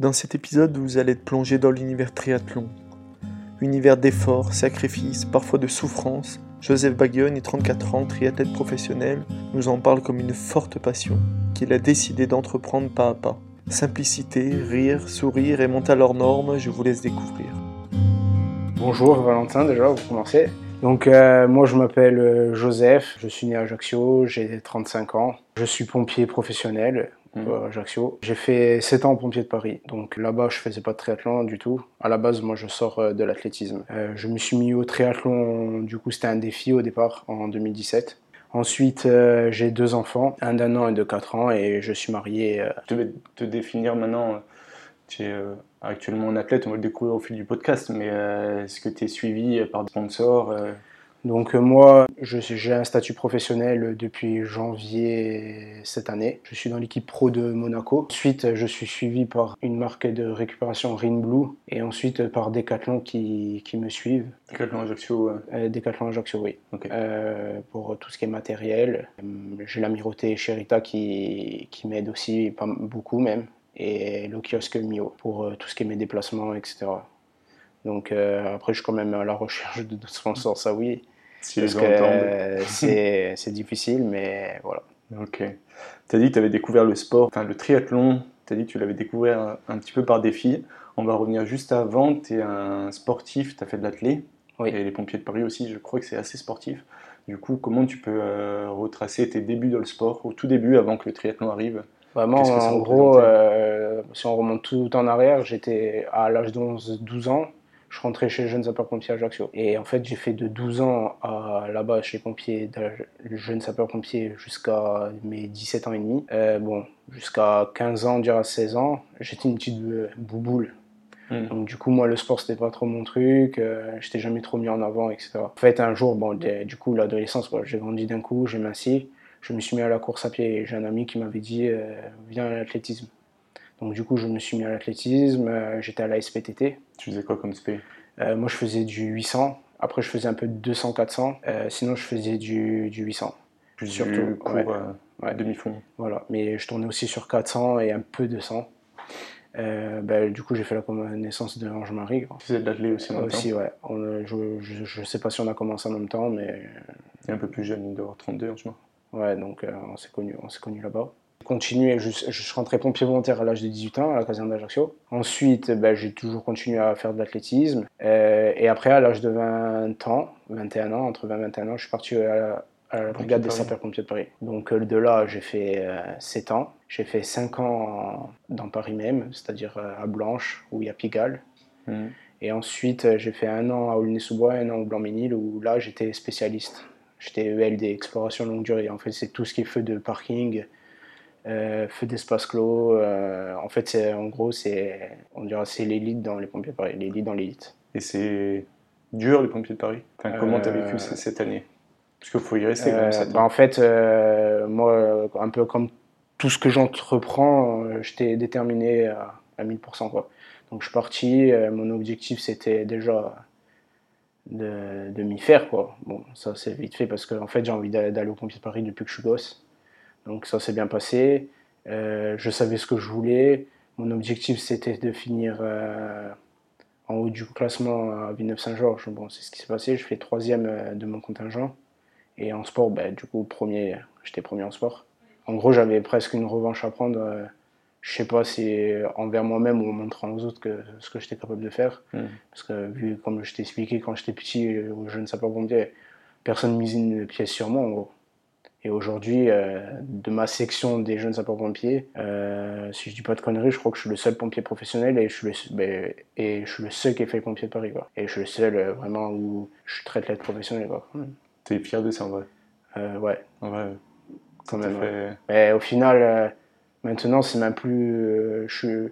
Dans cet épisode, vous allez être plongé dans l'univers triathlon. Univers d'efforts, sacrifices, parfois de souffrances. Joseph Baguionne, 34 ans, triathlète professionnel, nous en parle comme une forte passion qu'il a décidé d'entreprendre pas à pas. Simplicité, rire, sourire et monter à leurs normes, je vous laisse découvrir. Bonjour Valentin, déjà, vous commencez. Donc euh, moi je m'appelle euh, Joseph, je suis né à Ajaccio, j'ai 35 ans, je suis pompier professionnel à. Ajaccio. J'ai fait 7 ans pompier de Paris, donc là-bas je faisais pas de triathlon du tout. À la base moi je sors euh, de l'athlétisme. Euh, je me suis mis au triathlon, du coup c'était un défi au départ en 2017. Ensuite euh, j'ai deux enfants, un d'un an et de 4 ans et je suis marié. euh, Je devais te définir maintenant. Tu es actuellement un athlète, on va le découvrir au fil du podcast, mais est-ce que tu es suivi par des sponsors Donc euh, moi, j'ai un statut professionnel depuis janvier cette année. Je suis dans l'équipe pro de Monaco. Ensuite, je suis suivi par une marque de récupération Rin Blue et ensuite par Decathlon qui, qui me suivent. Decathlon Ajaccio euh, Decathlon Ajaccio, oui. Euh, pour tout ce qui est matériel. Euh, J'ai l'amirauté Sherita qui, qui m'aide aussi, pas beaucoup même. Et le kiosque Mio pour tout ce qui est mes déplacements, etc. Donc euh, après, je suis quand même à la recherche de sponsors, ça oui. Si Parce que c'est difficile, mais voilà. Ok. Tu as dit que tu avais découvert le sport, enfin le triathlon, tu as dit que tu l'avais découvert un, petit peu par défi. On va revenir juste avant, tu es un sportif, tu as fait de l'athlé, Oui. et les pompiers de Paris aussi, je crois que c'est assez sportif. Du coup, comment tu peux euh, retracer tes débuts dans le sport, au tout début, avant que le triathlon arrive? Vraiment, que en gros, euh, si on remonte tout en arrière, j'étais à l'âge de 11-12 ans, je rentrais chez les jeunes sapeurs-pompiers à Ajaccio. Et en fait, j'ai fait de 12 ans là-bas chez les pompiers, les jeunes sapeurs-pompiers jusqu'à mes 17 ans et demi. Euh, bon, jusqu'à 15 ans, dire à 16 ans, j'étais une petite bouboule. Hmm. Donc du coup, moi, le sport, c'était pas trop mon truc. Euh, j'étais jamais trop mis en avant, etc. En fait, un jour, bon, du coup, l'adolescence, j'ai grandi d'un coup, j'ai minci. Je me suis mis à la course à pied et j'ai un ami qui m'avait dit euh, viens à l'athlétisme. Donc du coup, je me suis mis à l'athlétisme. euh, J'étais à la SPTT. Tu faisais quoi comme spé? Euh, moi, je faisais du 800. Après, je faisais un peu de 200-400. Euh, sinon, je faisais du, du 800. Plus Surtout, du cours ouais. Ouais. demi-fond. Voilà. Mais je tournais aussi sur 400 et un peu de 100. Euh, ben, du coup, j'ai fait la connaissance de Ange-Marie. quoi. Tu faisais de l'athlé aussi en même Aussi, temps? ouais. On, euh, je, je, je sais pas si on a commencé en même temps, mais Et un peu plus jeune, il doit avoir 32 en ce moment. ouais, donc euh, on s'est connus on s'est connus là-bas. Continué, je, je suis rentré pompier volontaire à l'âge de 18 ans à la caserne d'Ajaccio. Ensuite, ben, j'ai toujours continué à faire de l'athlétisme. Euh, et après, à l'âge de 20 ans, 21 ans, entre 20 et 21 ans, je suis parti à la, à la Pompier brigade de des sapeurs-pompiers de Paris. Donc euh, de là, j'ai fait euh, 7 ans. J'ai fait 5 ans dans Paris même, c'est-à-dire à Blanche, où il y a Pigalle. Mhm. Et ensuite, j'ai fait un an à Aulnay-sous-Bois, un an au Blanc-Ménil, où là, j'étais spécialiste. J'étais ELD, exploration longue durée. En fait, c'est tout ce qui est feu de parking, euh, feu d'espace clos. euh, en fait, c'est, en gros, c'est, on dira, c'est l'élite dans les pompiers de Paris, l'élite dans l'élite. Et c'est dur, les pompiers de Paris? Enfin, Comment tu as Euh, vécu c- cette année? Parce qu'il faut y rester quand Euh, même 7 bah, en fait, euh, moi, un peu comme tout ce que j'entreprends, euh, j'étais déterminé à, à 1000%. Quoi. Donc je suis parti, euh, mon objectif c'était déjà de, de m'y faire. Quoi. Bon, ça c'est vite fait parce que en fait, j'ai envie d'a- d'aller au pompier de Paris depuis que je suis gosse. Donc ça s'est bien passé. Euh, je savais ce que je voulais. Mon objectif c'était de finir euh, en haut du classement à Villeneuve-Saint-Georges. Bon, c'est ce qui s'est passé. Je fais troisième euh, de mon contingent. Et en sport, ben, du coup, premier, j'étais premier en sport. En gros, j'avais presque une revanche à prendre. je sais pas si envers moi-même ou en montrant aux autres que, ce que j'étais capable de faire. Mhm. Parce que, vu comme je t'ai expliqué quand j'étais petit, euh, aux jeunes sapeurs-pompiers, personne ne misait une pièce sur moi, en gros. Et aujourd'hui, euh, de ma section des jeunes sapeurs-pompiers, euh, si je dis pas de conneries, je crois que je suis le seul pompier professionnel et je suis le, ben, et je suis le seul qui a fait le pompier de Paris. Quoi. Et je suis le seul euh, vraiment où je suis très athlète professionnel. Quoi. T'es fier de ça en vrai? Euh, ouais, En vrai, quand même. ouais. fait... Mais au final, maintenant, c'est même plus. je,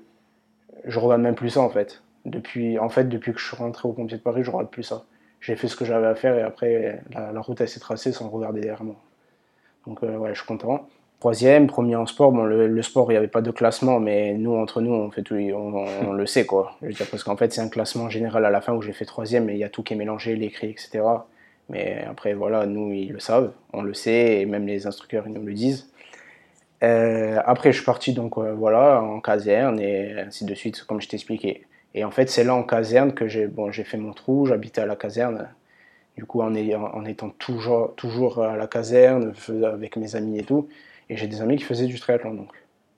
je regarde même plus ça en fait. Depuis, en fait, depuis que je suis rentré au pompier de Paris, je regarde plus ça. J'ai fait ce que j'avais à faire et après, la, la route elle s'est tracée sans regarder derrière moi. Donc, euh, ouais, je suis content. Troisième, premier en sport. Bon, le, sport, il n'y avait pas de classement, mais nous, entre nous, on, le sait, quoi. Je parce qu'en fait, c'est un classement général à la fin où j'ai fait troisième et il y a tout qui est mélangé, l'écrit, etc. Mais après, voilà, nous, ils le savent, on le sait, et même les instructeurs, ils nous le disent. Euh, après, je suis parti donc euh, voilà en caserne et ainsi de suite, comme je t'expliquais. Et en fait, c'est là en caserne que j'ai bon, fait mon trou. J'habitais à la caserne. Du coup, en, ayant- en étant toujours, toujours à la caserne, avec mes amis et tout. Et j'ai des amis qui faisaient du triathlon donc.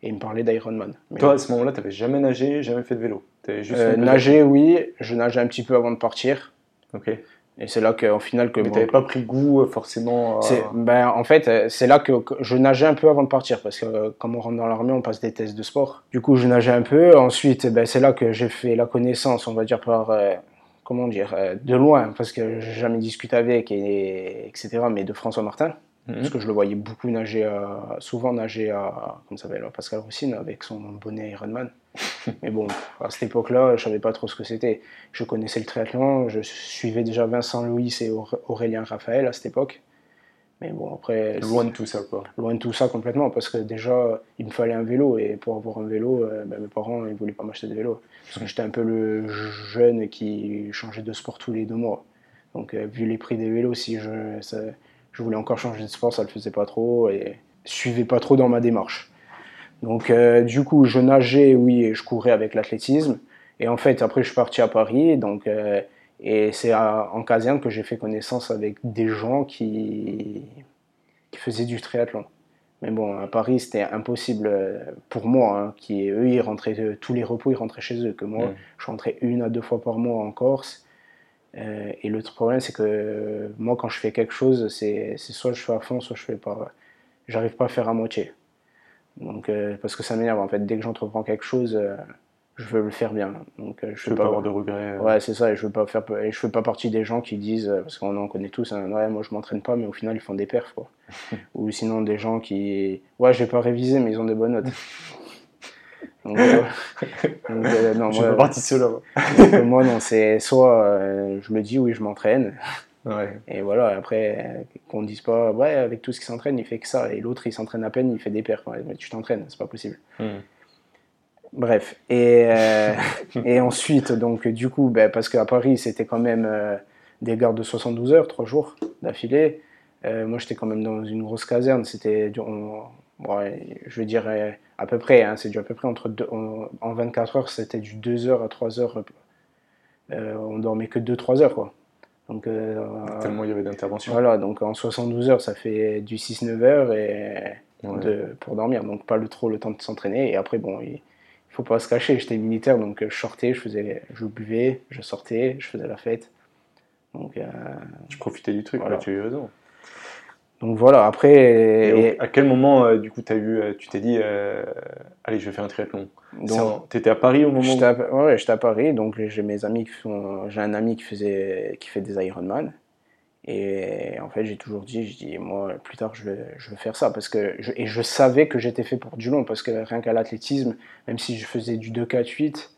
Et ils me parlaient d'Ironman. Toi, à ce moment-là, tu n'avais jamais nagé, jamais fait de vélo. T'avais juste euh, nager, oui. Je nageais un petit peu avant de partir. Ok. Et c'est là qu'au final que Mais bon, tu n'avais pas pris goût euh, forcément. C'est- ben, en fait, euh, c'est là que, que je nageais un peu avant de partir, parce que euh, comme on rentre dans l'armée, on passe des tests de sport. Du coup, je nageais un peu. Ensuite, ben, c'est là que j'ai fait la connaissance, on va dire, par, euh, comment dire, euh, de loin, parce que j'ai jamais discuté avec, et, etc., mais de François Martin, Mhm. parce que je le voyais beaucoup nager, à- souvent nager à, comment ça s'appelle, Pascal Roussine, avec son bonnet Ironman. mais bon, à cette époque-là, je savais pas trop ce que c'était. Je connaissais le triathlon, je suivais déjà Vincent Louis et Aurélien Raphaël à cette époque. Mais bon, après, Loin de tout ça, quoi. loin de tout ça complètement, parce que déjà, il me fallait un vélo, et pour avoir un vélo, euh, ben, mes parents ils voulaient pas m'acheter de vélo. Parce que j'étais un peu le jeune qui changeait de sport tous les deux mois. Donc, euh, vu les prix des vélos, si je, ça- je voulais encore changer de sport, ça le faisait pas trop, et je suivais pas trop dans ma démarche. Donc, euh, du coup, je nageais, oui, et je courais avec l'athlétisme. Et en fait, après, je suis parti à Paris, donc, euh, et c'est à- en caserne que j'ai fait connaissance avec des gens qui, qui faisaient du triathlon. Mais bon, à Paris, c'était impossible euh, pour moi, hein, qui eux, ils rentraient euh, tous les repos, ils rentraient chez eux. Que moi, Mm. je rentrais une à deux fois par mois en Corse. Euh, et l'autre problème, c'est que euh, moi, quand je fais quelque chose, c'est c'est soit je fais à fond, soit je fais pas. J'arrive pas à faire à moitié. Donc, euh, parce que ça m'énerve en fait. Dès que j'entreprends quelque chose, euh, je veux le faire bien. Donc, euh, je Je veux pas avoir de regrets. euh. Ouais, c'est ça, et je veux pas faire et je fais pas partie des gens qui disent euh, parce qu'on en connaît tous hein, ouais, moi je m'entraîne pas mais au final ils font des perfs quoi. Ou sinon des gens qui ouais, j'ai pas révisé mais ils ont des bonnes notes. Donc, euh, donc, euh, non, Je moi, partie de ceux-là. moi. non, c'est soit euh, je me dis oui, je m'entraîne Ouais. et voilà, après qu'on dise pas ouais, avec tout ce qui s'entraîne, il fait que ça et l'autre il s'entraîne à peine, il fait des perfs. Ouais, mais tu t'entraînes, c'est pas possible. Mhm. Bref, et, euh, et ensuite, donc, du coup, ben, parce qu'à Paris, c'était quand même euh, des gardes de 72 heures, 3 jours d'affilée. Euh, moi, j'étais quand même dans une grosse caserne. C'était, du- on- ouais, je veux dire, à peu près, hein, c'est du à peu près entre deux, on- en 24 heures, c'était du 2 heures à 3 heures. On dormait que 2-3 heures, quoi. Donc, Tellement il y avait d'interventions. voilà, donc en 72 heures, ça fait du 6-9 heures et Ouais. de, pour dormir, donc pas le, trop le temps de s'entraîner. Et après, bon, il, il faut pas se cacher, j'étais militaire, donc euh, je sortais, je, faisais, je buvais, je sortais, je faisais la fête. Donc, euh, Tu profitais du truc, Voilà. tu as eu raison. donc voilà, après, Et à quel moment, euh, du coup, as eu, euh, tu t'es dit, euh, allez, je vais faire un triathlon? Tu étais à Paris au moment J'étais où... à, ouais, j'étais à Paris, donc j'ai mes amis qui font, j'ai un ami qui faisait, qui fait des Ironman. Et en fait, j'ai toujours dit, je dis, moi, plus tard, je veux, je veux faire ça. Parce que je, et je savais que j'étais fait pour du long, parce que rien qu'à l'athlétisme, même si je faisais du 2-4-8,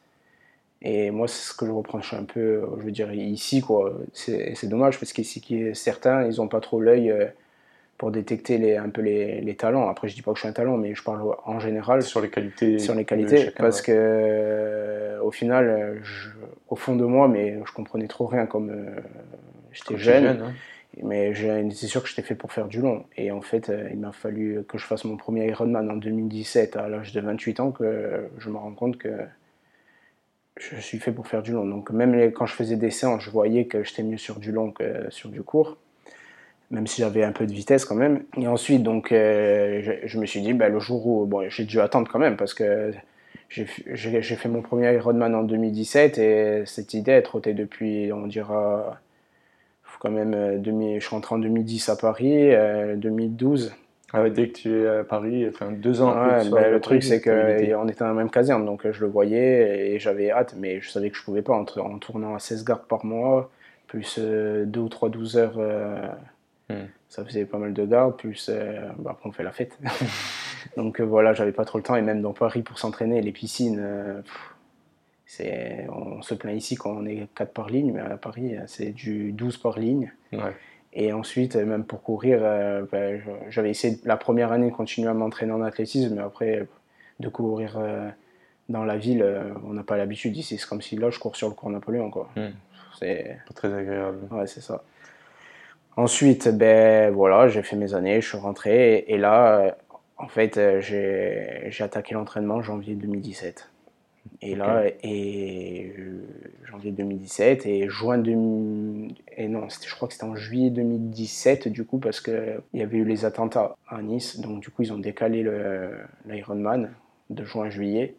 et moi, c'est ce que je reproche un peu, je veux dire, ici, quoi. C'est dommage, parce qu'ici, qui- certains, ils n'ont pas trop l'œil euh, pour détecter les, un peu les, les talents. Après, je dis pas que je suis un talent, mais je parle en général sur les qualités sur les qualités chacun, parce ouais. que euh, au final euh, je- au fond de moi mais je comprenais trop rien comme euh, j'étais jeune, hein. mais c'est sûr que j'étais fait pour faire du long et en fait euh, il m'a fallu que je fasse mon premier Ironman en 2017 à l'âge de 28 ans que je me rends compte que je suis fait pour faire du long donc même les- quand je faisais des séances je voyais que j'étais mieux sur du long que sur du court même si j'avais un peu de vitesse quand même. Et ensuite, donc, euh, je, je me suis dit, bah, le jour où, bon, j'ai dû attendre quand même parce que j'ai fait mon premier Ironman en 2017 et cette idée, elle trottait depuis, on dira, quand même, euh, 2000 je suis rentré en 2010 à Paris, euh, 2012. Ah ouais, dès que tu es à Paris, enfin deux ans Ouais, bah, à le truc, c'est qu'on était dans la même caserne, donc euh, je le voyais et j'avais hâte, mais je savais que je pouvais pas en, en tournant à 16 gardes par mois, plus 2 ou 3 12 heures, euh, Hmm. ça faisait pas mal de gardes, plus euh, bah, après on fait la fête. donc euh, voilà, j'avais pas trop le temps, et même dans Paris pour s'entraîner, les piscines, euh, pff, c'est, on se plaint ici quand on est 4 par ligne, mais à Paris, c'est du 12 par ligne. Ouais. Et ensuite, même pour courir, euh, ben, j'avais essayé la première année de continuer à m'entraîner en athlétisme, mais après, de courir euh, dans la ville, euh, on n'a pas l'habitude ici. C'est comme si là, je cours sur le cours Napoléon. Quoi. Hmm. C'est... Pas très agréable. Ouais, c'est ça. Ensuite, ben voilà, j'ai fait mes années, je suis rentré, et, et là, En fait, j'ai j'ai attaqué l'entraînement en janvier 2017. Et là, et euh, janvier 2017 et juin 2000, et non, je crois que c'était en juillet 2017 du coup parce que il y avait eu les attentats à Nice, donc du coup ils ont décalé l'Ironman de juin à juillet.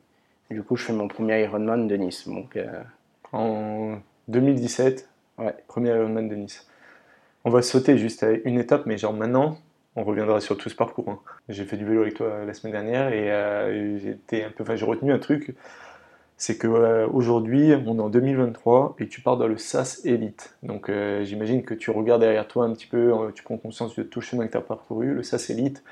Du coup, je fais mon premier Ironman de Nice. Donc, euh, En 2017, Ouais. premier Ironman de Nice. On va sauter juste à une étape, mais genre maintenant, on reviendra sur tout ce parcours. hein. J'ai fait du vélo avec toi la semaine dernière et euh, j'ai été un peu, enfin, j'ai retenu un truc, c'est que euh, aujourd'hui, on est en 2023 et tu pars dans le SAS Elite. Donc euh, j'imagine que tu regardes derrière toi un petit peu, euh, tu prends conscience de tout le chemin que tu as parcouru. Le SAS Elite,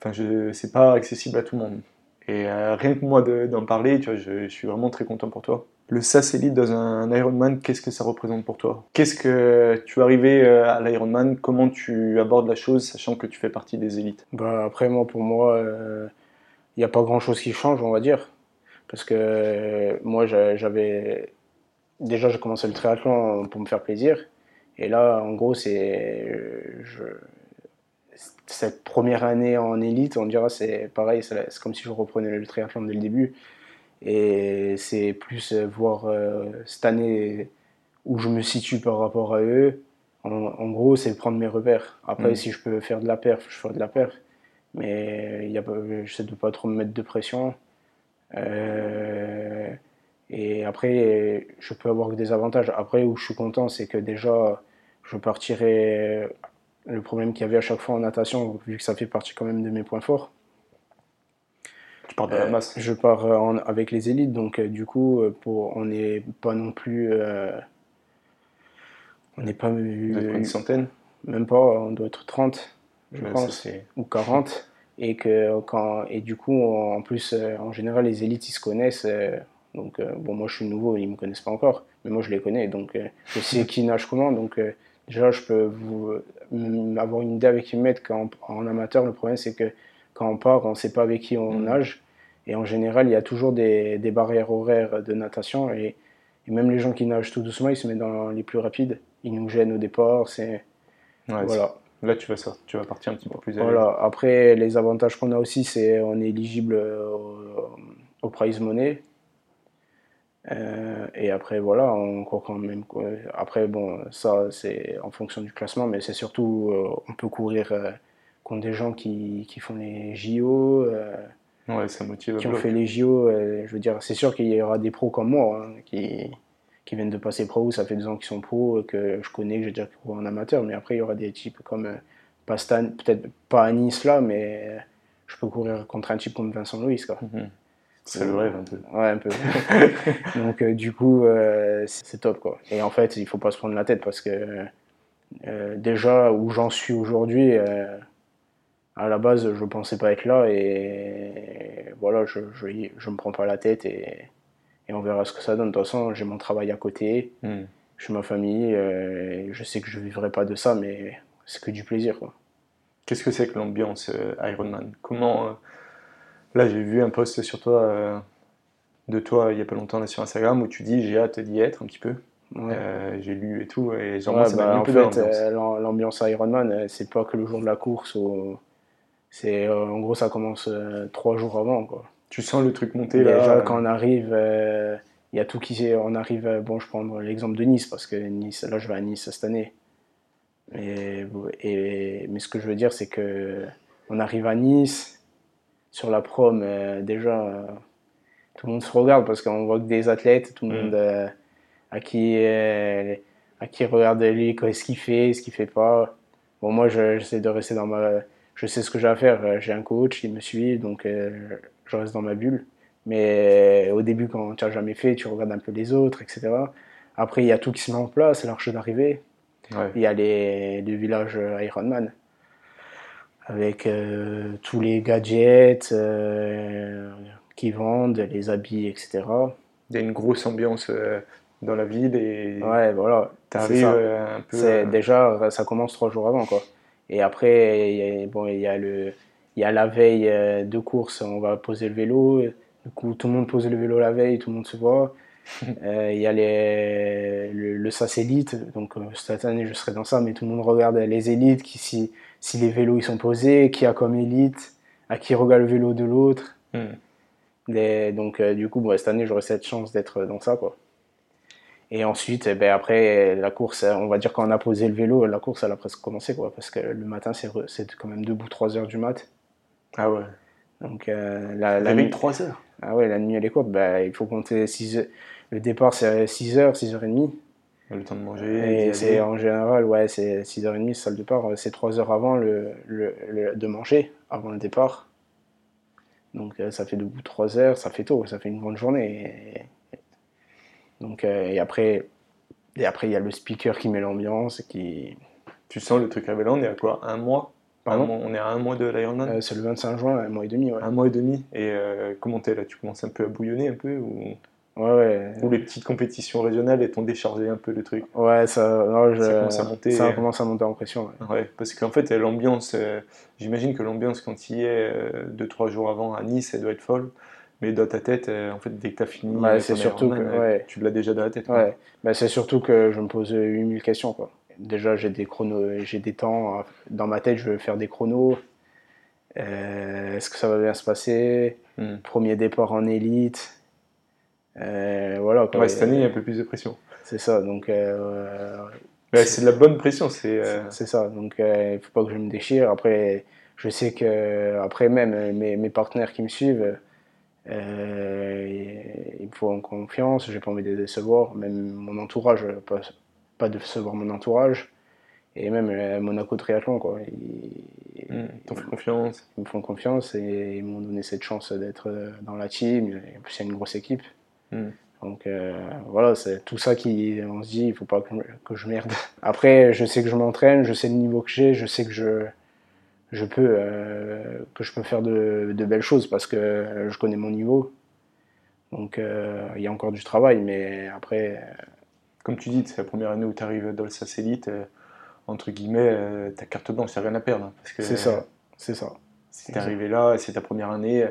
enfin, c'est pas accessible à tout le monde. Et rien que moi de- d'en parler, tu vois, je, suis vraiment très content pour toi. Le SAS Elite dans un Ironman, qu'est-ce que ça représente pour toi? Qu'est-ce que tu es arrivé à l'Ironman? Comment tu abordes la chose, sachant que tu fais partie des élites? Bah, après, moi, pour moi, il n'y a pas grand-chose qui change, on va dire. Parce que euh, moi, j'a- j'avais. Déjà, j'ai commencé le triathlon pour me faire plaisir. Et là, en gros, c'est. euh, je- Cette première année en élite, on dira, c'est pareil, c'est comme si je reprenais le triathlon dès le début. Et c'est plus euh, voir euh, cette année où je me situe par rapport à eux. En, en gros, c'est prendre mes repères. Après, Mm. si je peux faire de la perf, je ferai de la perf. Mais il y a, j'essaie de pas trop me mettre de pression. Euh, et après, je peux avoir des avantages. Après, où je suis content, c'est que déjà, je partirai. Le problème qu'il y avait à chaque fois en natation, vu que ça fait partie quand même de mes points forts, Tu pars de la euh, masse. je pars en- avec les élites, donc euh, du coup, pour, on n'est pas non plus. euh, on n'est pas. Une centaine même pas, on doit être 30, je Ouais, pense, ou 40. Et, que, quand, et du coup, en plus, euh, en général, les élites, ils se connaissent. euh, donc, euh, bon, moi, je suis nouveau, ils me connaissent pas encore, mais moi, je les connais. Donc, euh, je sais qui nage comment. Donc, euh, déjà, je peux vous, euh, avoir une idée avec qui me mettre. Quand, en amateur, le problème, c'est que quand on part, on ne sait pas avec qui on Mhm. nage. Et en général, il y a toujours des, des barrières horaires de natation. Et, et même les gens qui nagent tout doucement, ils se mettent dans les plus rapides. Ils nous gênent au départ. C'est, Ouais, voilà. Là, tu vas, sortir, tu vas partir un petit peu plus à. Voilà. Après, les avantages qu'on a aussi, c'est on est éligible au, au prize money. Euh, et après, voilà, on court quand même. Après, bon, ça, c'est en fonction du classement, mais c'est surtout, euh, on peut courir euh, contre des gens qui, qui font les JO, euh, Ouais, ça motive. qui ont bloc. fait les JO. euh, je veux dire, c'est sûr qu'il y aura des pros comme moi hein, qui, qui viennent de passer pro. Ça fait deux ans qu'ils sont pros, euh, que je connais, que j'ai déjà couru en amateur. Mais après, il y aura des types comme euh, pas peut-être pas à Nice là, mais euh, je peux courir contre un type comme Vincent Louis. Quoi. Mhm. C'est le rêve un peu. Ouais, un peu. Donc, euh, du coup, euh, c'est c'est top, quoi. Et en fait, il faut pas se prendre la tête parce que euh, déjà, où j'en suis aujourd'hui, euh, à la base, je pensais pas être là et voilà, je, je, je me prends pas la tête et, et on verra ce que ça donne. De toute façon, j'ai mon travail à côté, Mhm. j'ai ma famille, euh, et je sais que je vivrai pas de ça, mais c'est que du plaisir. Qu'est-ce que c'est que l'ambiance euh, Ironman Comment euh, Là, j'ai vu un post sur toi, euh, de toi, il y a pas longtemps là, sur Instagram, où tu dis j'ai hâte d'y être un petit peu. Ouais. J'ai lu et tout, et genre Ouais, ça bah, en peu fait, l'ambiance. l'am- l'ambiance Ironman, c'est pas que le jour de la course. ou- C'est, en gros, ça commence trois jours avant. Quoi. Tu sens le truc monter Déjà, là quand on arrive, euh, il y a tout qui On arrive, euh, bon, je prends l'exemple de Nice, parce que Nice, là, je vais à Nice cette année. Et, et- mais ce que je veux dire, c'est que on arrive à Nice, sur la prom, euh, déjà, euh, tout le monde se regarde parce qu'on voit que des athlètes, tout le Mm. monde à qui à qui regarde lui quoi, ce qu'il fait, ce qu'il fait pas. Bon, moi, je- j'essaie de rester dans ma. Je sais ce que j'ai à faire. euh, J'ai un coach, il me suit, donc euh, je reste dans ma bulle. Mais au début, quand tu n'as jamais fait, tu regardes un peu les autres, etc. Après, il y a tout qui se met en place, l'arche d'arrivée. Ouais. Il y a les, le village Ironman avec euh, tous les gadgets euh, qui vendent, les habits, etc. Il y a une grosse ambiance euh, dans la ville et Ouais, voilà. t'arrives euh, un peu. Euh, déjà, ça commence trois jours avant, quoi. Et après, il y a, bon, il y a le, il y a la veille euh, de course, on va poser le vélo. Du coup, tout le monde pose le vélo la veille, tout le monde se voit. Euh, Il y a les, le, le SAS Elite, donc euh, cette année je serai dans ça, mais tout le monde regarde les élites, qui, si, si les vélos ils sont posés, qui a comme élite, à qui regarde le vélo de l'autre. Hmm. Donc, euh, du coup, bon, cette année, j'aurai cette chance d'être dans ça, quoi. Et ensuite, eh ben, après, la course, on va dire quand on a posé le vélo, la course, elle a presque commencé, quoi. Parce que le matin, c'est quand même debout 3 heures du mat. Ah ouais. Donc, euh, la, la nuit, 3 heures. ah ouais, la nuit, elle est courte. Bah, il faut compter 6 heures. Le départ, c'est 6 heures, 6h30. Le temps de manger. Et c'est en général, ouais, c'est 6h30, c'est le départ. C'est 3 heures avant le, le, le- de manger, avant le départ. Donc euh, ça fait debout 3 heures, ça fait tôt, ça fait une grande journée. Et- donc, euh, et après, et après, il y a le speaker qui met l'ambiance, qui. Tu sens le truc révélant, on est à quoi? Un mois? Pardon? mois- On est à un mois de l'Ironman Euh, c'est le 25 juin, un mois et demi, ouais. Un mois et demi. Et euh, comment t'es là? Tu commences un peu à bouillonner un peu ou... Ouais, ouais. ou les petites compétitions régionales elles t'ont déchargé un peu le truc? Ouais, ça, non, je- Ça commence à monter, ça euh. commence à monter en pression. ouais. Ouais, parce qu'en fait, l'ambiance, euh, j'imagine que l'ambiance, quand il y est euh, deux, trois jours avant à Nice, elle doit être folle. Mais dans ta tête, euh, en fait, dès que tu as fini, euh, c'est surtout que- euh, ouais. tu l'as déjà dans la tête. Ouais, bah, c'est surtout que je me pose 8000 questions. Quoi. Déjà, j'ai des chronos, j'ai des temps. à- Dans ma tête, je veux faire des chronos. Euh, Est-ce que ça va bien se passer? Hmm. Premier départ en élite. Euh, voilà. quoi. Ouais, cette année, il y a un peu plus de pression. C'est ça. Donc, euh, c'est de la bonne pression. C'est euh, c'est ça. Donc, euh, il faut pas que je me déchire. Après, je sais que après même euh, mes, mes partenaires qui me suivent, euh, ils me font confiance. J'ai pas envie de les décevoir. Même mon entourage, pas, pas de décevoir mon entourage. Et même euh, Monaco Triathlon, quoi. Ils, hmm, t'en fais confiance. ils me font confiance et ils m'ont donné cette chance d'être euh, dans la team. Et en plus, il y a une grosse équipe. Hmm. Donc euh, voilà, c'est tout ça qui, on se dit, il faut pas que je merde. Après, je sais que je m'entraîne, je sais le niveau que j'ai, je sais que je, je peux, euh, que je peux faire de, de belles choses parce que je connais mon niveau. Donc euh, il y a encore du travail, mais après, Comme tu dis, c'est la première année où tu arrives dans le euh, entre guillemets, euh, ta carte blanche, t'as rien à perdre. hein, c'est ça, c'est ça. Si t'es arrivé là, c'est ta première année,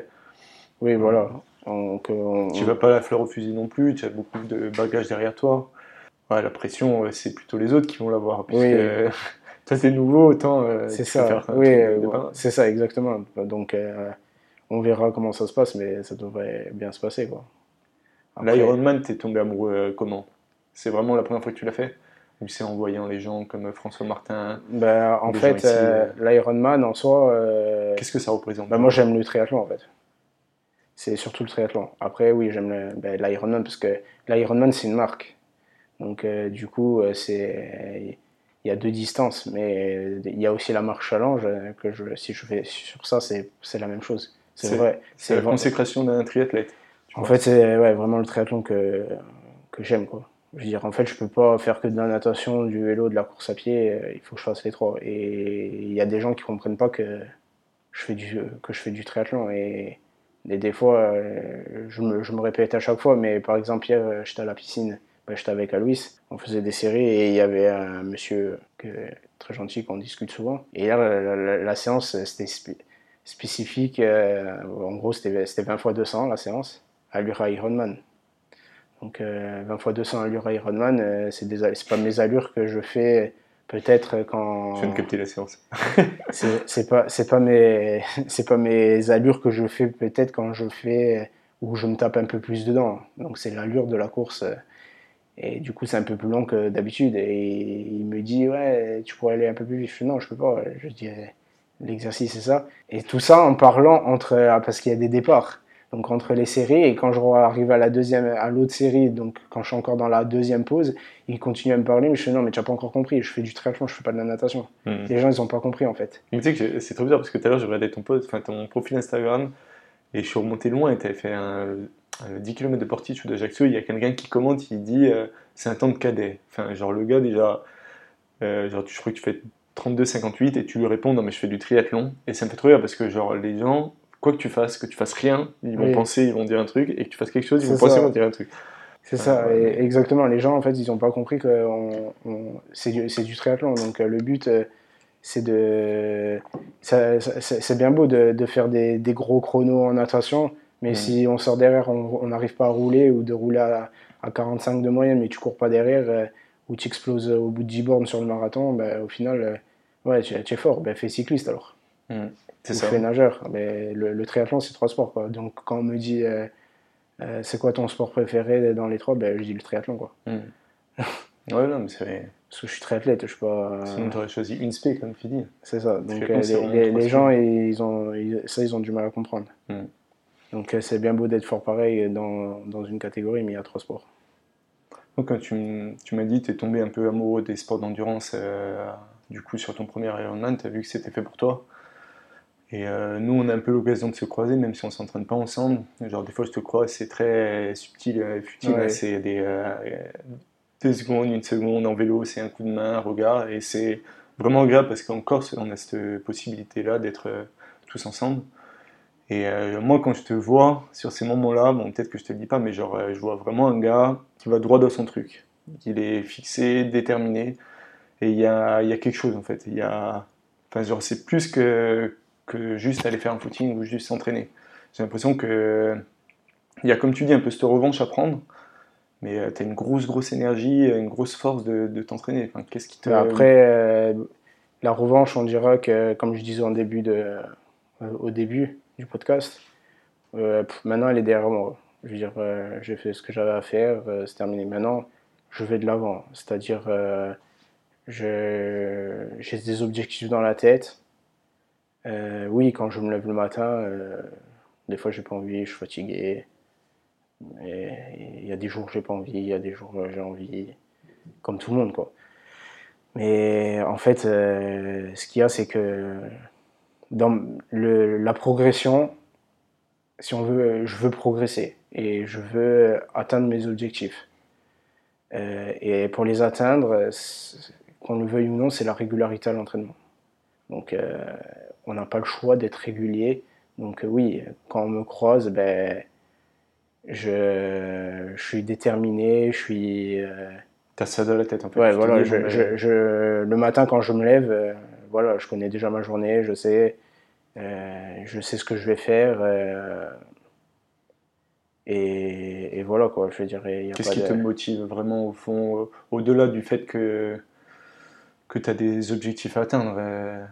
Oui, voilà. Donc, on- tu vas pas la fleur au fusil non plus, tu as beaucoup de bagages derrière toi. Ouais, la pression, euh, c'est plutôt les autres qui vont l'avoir. Puisque Oui. Toi, t'es nouveau, autant. euh, C'est ça, oui, euh, c'est ça exactement. Donc euh, on verra comment ça se passe, mais ça devrait bien se passer quoi. Après- L'Ironman, t'es tombé amoureux comment? C'est vraiment la première fois que tu l'as fait? Ou c'est en voyant les gens comme François Martin Ben, en fait, euh, l'Ironman en soi, euh, Qu'est-ce que ça représente? ben, moi j'aime le triathlon en fait. C'est surtout le triathlon. Après, oui, j'aime ben, l'Ironman parce que l'Ironman c'est une marque. Donc euh, du coup, c'est il y a deux distances, mais il y a aussi la marque challenge euh, que je, si je fais sur ça, c'est la même chose. C'est vrai. C'est la consécration d'un triathlète. En fait, c'est ouais, vraiment le triathlon que, que j'aime. Quoi. Je veux dire, en fait, je peux pas faire que de la natation, du vélo, de la course à pied. euh, Il faut que je fasse les trois. Et il y a des gens qui comprennent pas que je fais du, que je fais du triathlon. Et, et des fois, euh, je me, je me répète à chaque fois. Mais par exemple, hier, j'étais à la piscine. J'étais avec Alois. On faisait des séries et il y avait un monsieur que, très gentil qu'on discute souvent. Et là, la, la- la- la séance, c'était spé- spécifique. euh, en gros, c'était c'était 20 fois 200 la séance allure Ironman. Donc euh, 20 fois 200 allure Ironman, euh, c'est pas mes allures que je fais peut-être quand Je viens de capter la séance. c'est pas c'est pas mes c'est pas mes allures que je fais peut-être quand je fais où je me tape un peu plus dedans. Donc c'est l'allure de la course euh, et du coup c'est un peu plus long que d'habitude et il me dit ouais tu pourrais aller un peu plus vite. Je fais non je peux pas. Je dis l'exercice c'est ça et tout ça en parlant entre ah, parce qu'il y a des départs. Donc entre les séries et quand je arrive à la deuxième à l'autre série donc quand je suis encore dans la deuxième pause il continue à me parler mais je fais non mais tu n'as pas encore compris je fais du triathlon je fais pas de la natation Hmm. les gens ils ont pas compris en fait Mais tu sais que c'est trop bizarre parce que tout à l'heure, je regardais ton, post, enfin, ton profil Instagram et je suis remonté loin et tu avais fait un 10 km de portage d'Ajaccio. Il y a quelqu'un qui commente, il dit euh, c'est un temps de cadet. Enfin, genre le gars, déjà, euh, genre, tu- je crois que tu fais 32-58 et tu lui réponds non, mais je fais du triathlon. Et ça me fait trop rire parce que, genre, les gens, quoi que tu fasses, que tu fasses rien, ils vont Oui. penser, ils vont dire un truc et que tu fasses quelque chose, ils vont penser, ils vont dire un truc. C'est ça, et exactement. Les gens, en fait, ils n'ont pas compris que c'est du, triathlon. Donc, euh, le but, euh, c'est de. C'est c'est bien beau de, de faire des, des gros chronos en natation, mais Mm. si on sort derrière, on n'arrive pas à rouler ou de rouler à, à 45 de moyenne, mais tu cours pas derrière euh, ou tu exploses au bout de 10 bornes sur le marathon, ben, au final, euh, ouais, tu, tu es fort. Ben, fais cycliste alors. Mm. C'est ça. fais nageur. Mais le, le triathlon, c'est trois sports. Quoi. Donc quand on me dit euh, euh, c'est quoi ton sport préféré dans les trois, ben, je dis le triathlon. Quoi. Mm. ouais, non, mais c'est. Parce que je suis triathlète, je suis pas. Sinon, tu aurais choisi une spé, comme tu dis. C'est ça. Donc euh, les, gens, ils ont, ils- ça, ils ont du mal à comprendre. Donc euh, c'est bien beau d'être fort pareil dans, dans une catégorie, mais il y a trois sports. Donc, quand tu, tu m'as dit que tu es tombé un peu amoureux des sports d'endurance, euh, du coup, sur ton premier Ironman, tu as vu que c'était fait pour toi. Et euh, nous, on a un peu l'occasion de se croiser, même si on s'entraîne pas ensemble. Genre, des fois, je te croise, c'est très subtil et futile. Ouais. C'est des, euh, deux secondes, une seconde en vélo, c'est un coup de main, un regard. Et c'est vraiment agréable parce qu'en Corse, on a cette possibilité-là d'être euh, tous ensemble. Et euh, moi, quand je te vois sur ces moments-là, bon, peut-être que je te le dis pas, mais genre, euh, je vois vraiment un gars qui va droit dans son truc. Il est fixé, déterminé, et il y a, y a quelque chose en fait. Il y a, enfin, genre, c'est plus que, que juste aller faire un footing ou juste s'entraîner. J'ai l'impression que il y a, comme tu dis, un peu cette revanche à prendre, mais tu as une grosse, grosse énergie, une grosse force de, t'entraîner. Enfin, qu'est-ce qui te. Après, euh, la revanche, on dira que, comme je disais en début de, euh, au début du podcast, euh, maintenant elle est derrière moi. Je veux dire, euh, j'ai fait ce que j'avais à faire, euh, c'est terminé. Maintenant, je vais de l'avant. C'est-à-dire, j'ai des objectifs dans la tête. Oui, quand je me lève le matin, des fois j'ai pas envie, je suis fatigué. Il y a des jours j'ai pas envie, il y a des jours j'ai envie, comme tout le monde, quoi. Mais en fait, ce qu'il y a, c'est que dans le, la progression, si on veut, je veux progresser et je veux atteindre mes objectifs. Euh, et pour les atteindre, qu'on le veuille ou non, c'est la régularité à l'entraînement. Donc, euh, on n'a pas le choix d'être régulier. Donc, euh, oui, quand on me croise, ben, je, je suis déterminé, je suis. T'as ça dans la tête en fait. Ouais, voilà, je, ben, je, le matin quand je me lève, voilà, je connais déjà ma journée, je sais, je sais ce que je vais faire. euh, et, et voilà, quoi, je veux dire, Qu'est-ce qui de... te motive vraiment au fond, euh, au-delà du fait que, que tu as des objectifs à atteindre euh,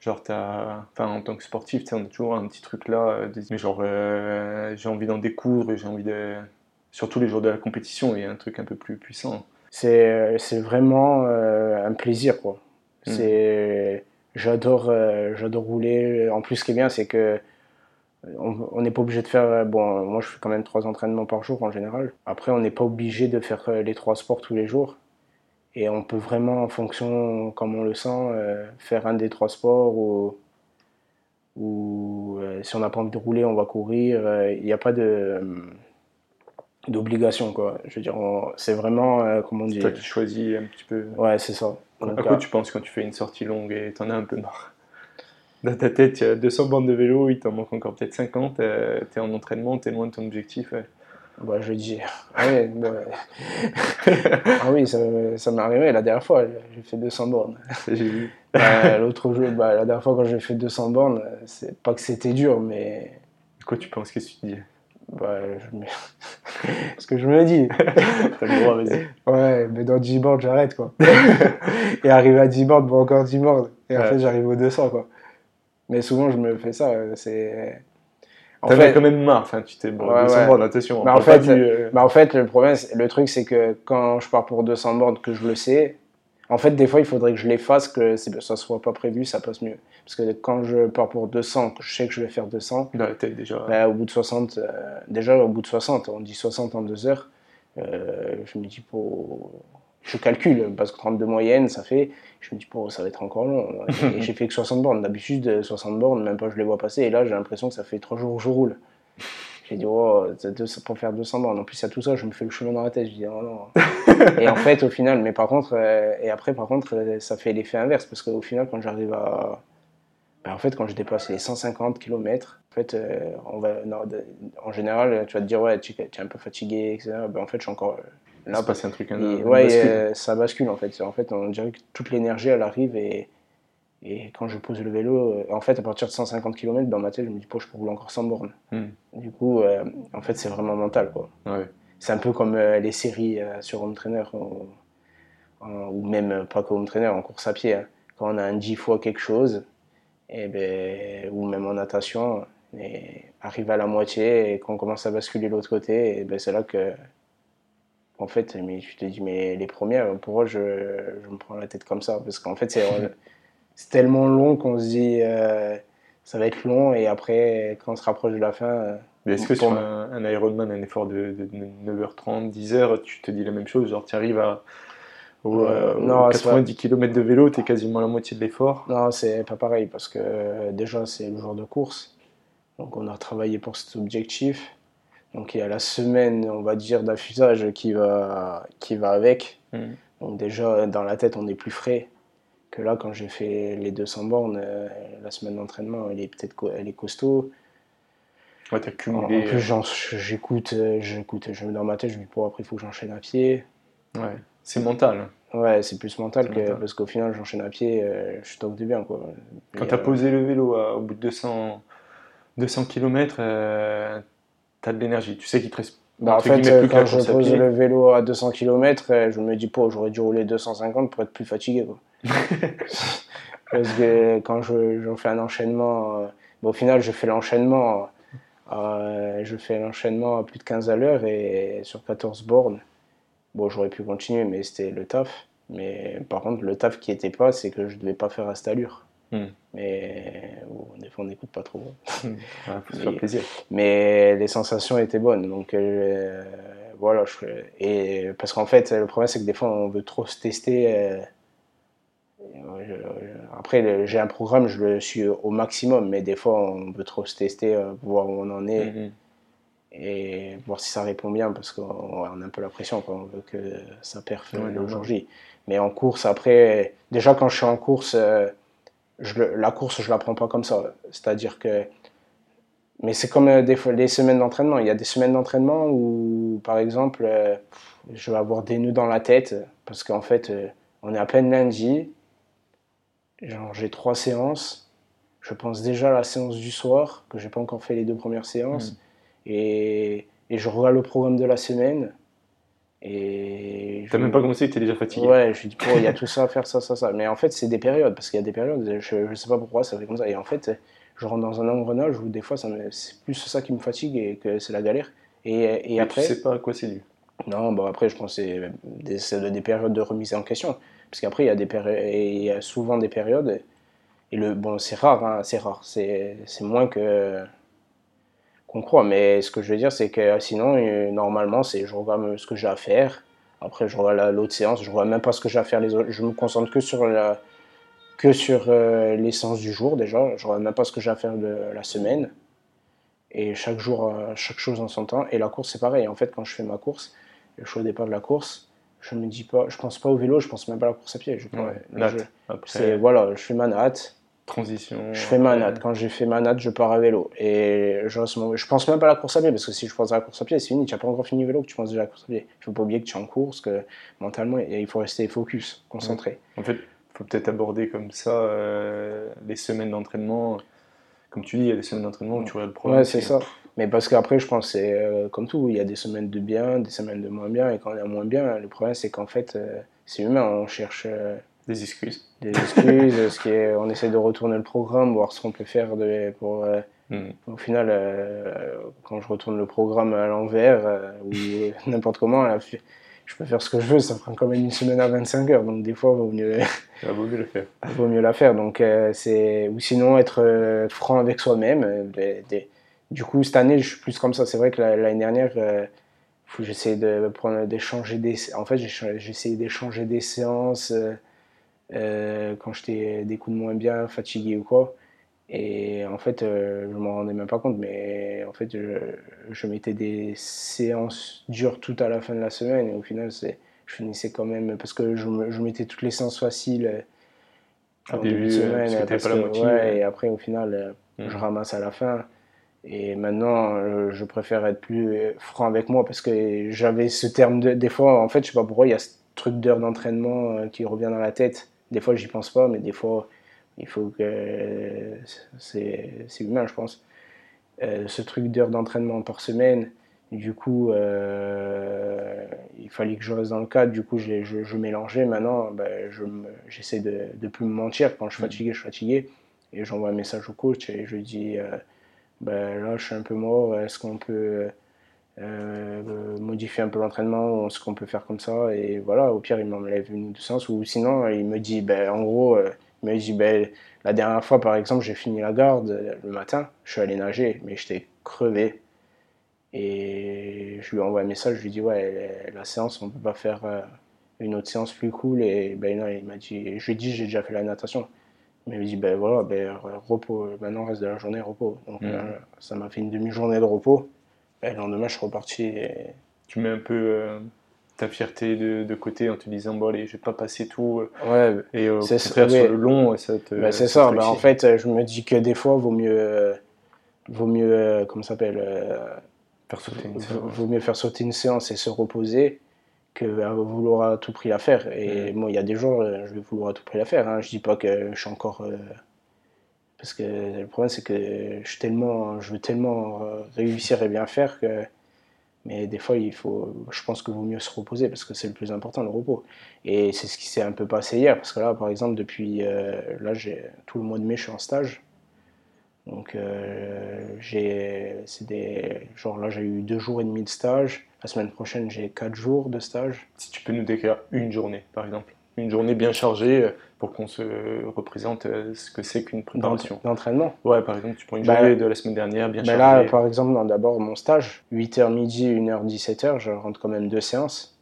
Genre, enfin, en tant que sportif, on a toujours un petit truc là, euh, des- mais genre, euh, j'ai envie d'en découdre, et j'ai envie de. Surtout les jours de la compétition, il y a un truc un peu plus puissant. C'est, vraiment euh, un plaisir, quoi. Mm. C'est, j'adore, euh, j'adore rouler. En plus, ce qui est bien, c'est que on on n'est pas obligé de faire. euh, Bon, moi, je fais quand même trois entraînements par jour en général. Après, on n'est pas obligé de faire euh, les trois sports tous les jours. Et on peut vraiment, en fonction, comme on le sent, euh, faire un des trois sports ou, ou euh, si on n'a pas envie de rouler, on va courir. Euh, Il n'y a pas de euh, d'obligation, quoi. Je veux dire, c'est vraiment, euh, comment dit. toi qui choisis un petit peu. Ouais, c'est ça. Donc, à quoi euh, tu penses quand tu fais une sortie longue et t'en as un peu marre? Dans ta tête, il y a 200 bandes de vélo, il t'en manque encore peut-être 50, euh, t'es en entraînement, t'es loin de ton objectif. ouais. bah, je dis. Ah, ouais, bah, ah oui, ça, ça m'est arrivé la dernière fois, j'ai fait 200 bornes. J'ai vu. Euh, L'autre jour, bah, la dernière fois quand j'ai fait 200 bornes, c'est pas que c'était dur, mais Quoi tu penses? Qu'est-ce que tu dis? Bah, je ce que je me dis. T'as le droit, vas-y. Ouais, mais dans 10 bornes, j'arrête quoi. et arrivé à 10 bornes, bon, encore 10 bornes. Et en Ouais. fait, j'arrive aux 200 quoi. Mais souvent, je me fais ça. euh, C'est. En fait, quand même marre, enfin, tu t'es bon, Ouais, 200 ouais. bornes, attention. on Mais en fait, du, en fait, le problème, le truc, c'est que quand je pars pour 200 bornes, que je le sais, en fait, des fois, il faudrait que je les fasse, que ça soit pas prévu, ça passe mieux. Parce que quand je pars pour 200, que je sais que je vais faire 200, dans la tête déjà. bah, au bout de 60, euh, déjà au bout de 60, on dit 60 en 2 heures, euh, je me dis, pour... je calcule, parce que 32 moyenne, ça fait, je me dis, pour ça va être encore long. Et j'ai fait que 60 bornes. D'habitude, euh, 60 bornes, même pas je les vois passer, et là, j'ai l'impression que ça fait 3 jours que je roule. J'ai dit, oh, pour faire 200 bornes. En plus, il y a tout ça, je me fais le chemin dans la tête. Je dis, oh non. et en fait, au final, mais par contre, euh, et après, par contre, euh, ça fait l'effet inverse. Parce qu'au final, quand j'arrive à. ben, en fait, quand je dépasse les 150 km, en fait, euh, on va, non, en général, tu vas te dire, ouais, tu, es un peu fatigué, etc. Ben, en fait, je suis encore. Là, se passe un truc, un, et- un ouais, bascule. ça bascule en fait. En fait, on dirait que toute l'énergie elle arrive et, et quand je pose le vélo, euh, en fait, à partir de 150 km, dans ma tête, je me dis, oh, je peux rouler encore 100 bornes. Hmm. Du coup, euh, en fait, c'est vraiment mental quoi. Ouais. C'est un peu comme euh, les séries euh, sur Home Trainer ou, même pas que Home Trainer, en course à pied. hein. Quand on a un 10 fois quelque chose et ben, ou même en natation, et arrive à la moitié et qu'on commence à basculer de l'autre côté, et ben, c'est là que, en fait, mais tu te dis, mais les premières, pourquoi je, je me prends la tête comme ça Parce qu'en fait, c'est, c'est tellement long qu'on se dit, euh, ça va être long, et après, quand on se rapproche de la fin. euh, Mais est-ce que sur un, un Ironman, un effort de, de 9h30, 10h, tu te dis la même chose Genre, tu arrives à aux, Euh, non, 90 km de vélo, tu es quasiment la moitié de l'effort. Non, c'est pas pareil parce que euh, déjà c'est le jour de course. Donc on a travaillé pour cet objectif. Donc il y a la semaine, on va dire, d'affûtage qui va, qui va avec. Mhm. Donc déjà dans la tête on est plus frais que là quand j'ai fait les 200 bornes. euh, la semaine d'entraînement elle est peut-être co- elle est costaud. Ouais, t'as En, en cumulé. plus j'en- j'écoute, euh, j'écoute, je mets dans ma tête, je me dis bon après il faut que j'enchaîne à pied. euh, ouais. C'est mental. Ouais, c'est plus mental que mental. parce qu'au final j'enchaîne à pied, euh, je stocke du bien quoi. Quand Et, tu as euh, posé le vélo à- au bout de 200, 200 km, tu as de l'énergie. Tu sais qu'il te reste Bah, en fait, euh, plus quand je pose le vélo à 200 km, je me dis pas, j'aurais dû rouler 250 pour être plus fatigué. Quoi. Parce que quand je, je fais un enchaînement, euh, bon, au final, je fais l'enchaînement, euh, je fais l'enchaînement à plus de 15 à l'heure et sur 14 bornes. Bon, j'aurais pu continuer, mais c'était le taf. Mais par contre, le taf qui était pas, c'est que je devais pas faire à cette allure. Hmm. Mais bon, des fois, on n'écoute pas trop. Ouais, faut se faire Et- plaisir. mais les sensations étaient bonnes donc euh, voilà je, et parce qu'en fait le problème c'est que des fois on veut trop se tester euh, après j'ai un programme je le suis au maximum mais des fois on veut trop se tester euh, voir où on en est Mhm. et voir si ça répond bien parce qu'on on a un peu la pression quoi. on veut que ça perfe Ouais, le normal. jour J mais en course après déjà quand je suis en course euh, je la course je la prends pas comme ça c'est à dire que mais c'est comme euh, des fois les semaines d'entraînement il y a des semaines d'entraînement où par exemple je vais avoir des nœuds dans la tête parce qu'en fait on est à peine lundi genre j'ai trois séances je pense déjà à la séance du soir que j'ai pas encore fait les deux premières séances et, et je regarde le programme de la semaine. Et T'as je- même pas commencé, t'es déjà fatigué. Ouais, je dis, bon, il y a tout ça à faire, ça, ça, ça. Mais en fait, c'est des périodes, parce qu'il y a des périodes, je, je sais pas pourquoi ça fait comme ça. Et en fait, je rentre dans un engrenage où des fois, me- c'est plus ça qui me fatigue et que c'est la galère. Et, après, tu sais pas à quoi c'est dû. non, bon, après, je pense que c'est des, c'est des périodes de remise en question. Parce qu'après, il y a souvent des périodes. Et le, bon, c'est rare, hein, c'est rare. C'est, moins que qu'on croit. Mais ce que je veux dire, c'est que sinon, euh, normalement, c'est je regarde ce que j'ai à faire. Après, je regarde la- l'autre séance. Je regarde même pas ce que j'ai à faire les autres. Je me concentre que sur la que sur euh, les du jour déjà. Je regarde même pas ce que j'ai à faire de la semaine. Et chaque jour, euh, chaque chose en son temps. Et la course, c'est pareil. En fait, quand je fais ma course, je suis au départ de la course, je me dis pas, je pense pas au vélo, je pense même pas à la course à pied. Je, Ouais, je-. Après, voilà, je fais ma natte, transition. je fais ma natte. Quand j'ai fait ma natte, je pars à vélo. Et je, je pense même pas à la course à pied parce que si je pense à la course à pied, c'est fini. Tu n'as pas encore fini le vélo que tu penses déjà à la course à pied. Il faut pas oublier que tu es en course, que mentalement, il faut rester focus, concentré. En fait, faut peut-être aborder comme ça euh, les semaines d'entraînement. Comme tu dis, il y a des semaines d'entraînement où tu regardes le programme. Ouais, c'est ça. Mais parce qu'après, je pense que c'est euh, comme tout, il y a des semaines de bien, des semaines de moins bien. Et quand y a moins bien, le problème, c'est qu'en fait, euh, c'est humain. On cherche euh, Des excuses. des excuses, ce qui est, on essaie de retourner le programme, voir ce qu'on peut faire de, pour. Mhm. au final, quand je retourne le programme à l'envers ou n'importe comment, là, je peux faire ce que je veux, ça prend quand même une semaine à 25 heures. Donc, des fois, il vaut mieux, Il vaut mieux le faire. vaut mieux la faire. Donc, euh, c'est, ou sinon, être euh, franc avec soi-même. euh, des- du coup, cette année, je suis plus comme ça. C'est vrai que la- l'année dernière, faut j'essaie de prendre, d'échanger des. En fait, essayé d'échanger des séances quand j'étais des coups de moins bien, fatigué ou quoi. Et en fait, euh, je m'en rendais même pas compte, mais en fait, je, je mettais des séances dures tout à la fin de la semaine, et au final, c'est, je finissais quand même, parce que je, me- je mettais toutes les séances faciles euh, Au début, de euh, semaine, parce t'avais parce pas la motive, ouais, ouais. et après, au final, euh, je ramasse à la fin. Et maintenant, euh, je préfère être plus euh, franc avec moi parce que j'avais ce terme de. Des fois, en fait, je sais pas pourquoi, il y a ce truc d'heure d'entraînement euh, qui revient dans la tête. Des fois, j'y pense pas, mais des fois, il faut que. C'est c'est humain, je pense. Euh, ce truc d'heure d'entraînement par semaine, du coup, euh, il fallait que je reste dans le cadre. Du coup, je, je, je mélangeais. Maintenant, ben, je j'essaie de ne plus me mentir. Quand je suis Mhm. fatigué, je suis fatigué. Et j'envoie un message au coach et je lui dis ben, là, je suis un peu mort, est-ce qu'on peut modifier un peu l'entraînement, est-ce qu'on peut faire comme ça? Et voilà, au pire, il m'enlève une ou deux séances. Ou sinon, il me dit, ben, en gros, il me dit, ben, la dernière fois, par exemple, j'ai fini la garde le matin, je suis allé nager, mais j'étais crevé. Et je lui envoie un message, je lui dis ouais, la séance, on peut pas faire euh, une autre séance plus cool. Et ben il m'a dit, je lui ai dit j'ai déjà fait la natation. Mais il m'a dit ben voilà, ben, repos, maintenant reste de la journée repos. Donc mm. ça m'a fait une demi-journée de repos. Et le lendemain, je suis reparti. Et... Tu mets un peu euh, ta fierté de, côté en te disant bon allez, je vais pas passer tout. Euh, ouais. Et au contraire sur le long, ça te. Ben, c'est ça. Ben, en fait, je me dis que des fois, vaut mieux, vaut mieux, comment s'appelle Faire sauter une séance. Vaut mieux faire sauter une séance et se reposer que vouloir à tout prix la faire. Et moi, il y a des jours, euh, je vais vouloir à tout prix la faire. Hein. Je dis pas que je suis encore. Euh, parce que le problème, c'est que je, tellement, je veux tellement euh, réussir et bien faire que. Mais des fois, il faut, je pense qu'il vaut mieux se reposer parce que c'est le plus important, le repos. Et c'est ce qui s'est un peu passé hier. Parce que là, par exemple, depuis. là, j'ai tout le mois de mai, je suis en stage. Donc, euh, j'ai, des, genre là, j'ai eu deux jours et demi de stage. La semaine prochaine, j'ai quatre jours de stage. Si tu peux nous décrire une journée, par exemple, une journée bien chargée euh, pour qu'on se représente euh, ce que c'est qu'une préparation. D'entraînement Ouais, par exemple, tu prends une bah, journée de la semaine dernière bien bah chargée. Là, par exemple, d'abord mon stage, 8h midi, 1h 17h, je rentre quand même deux séances.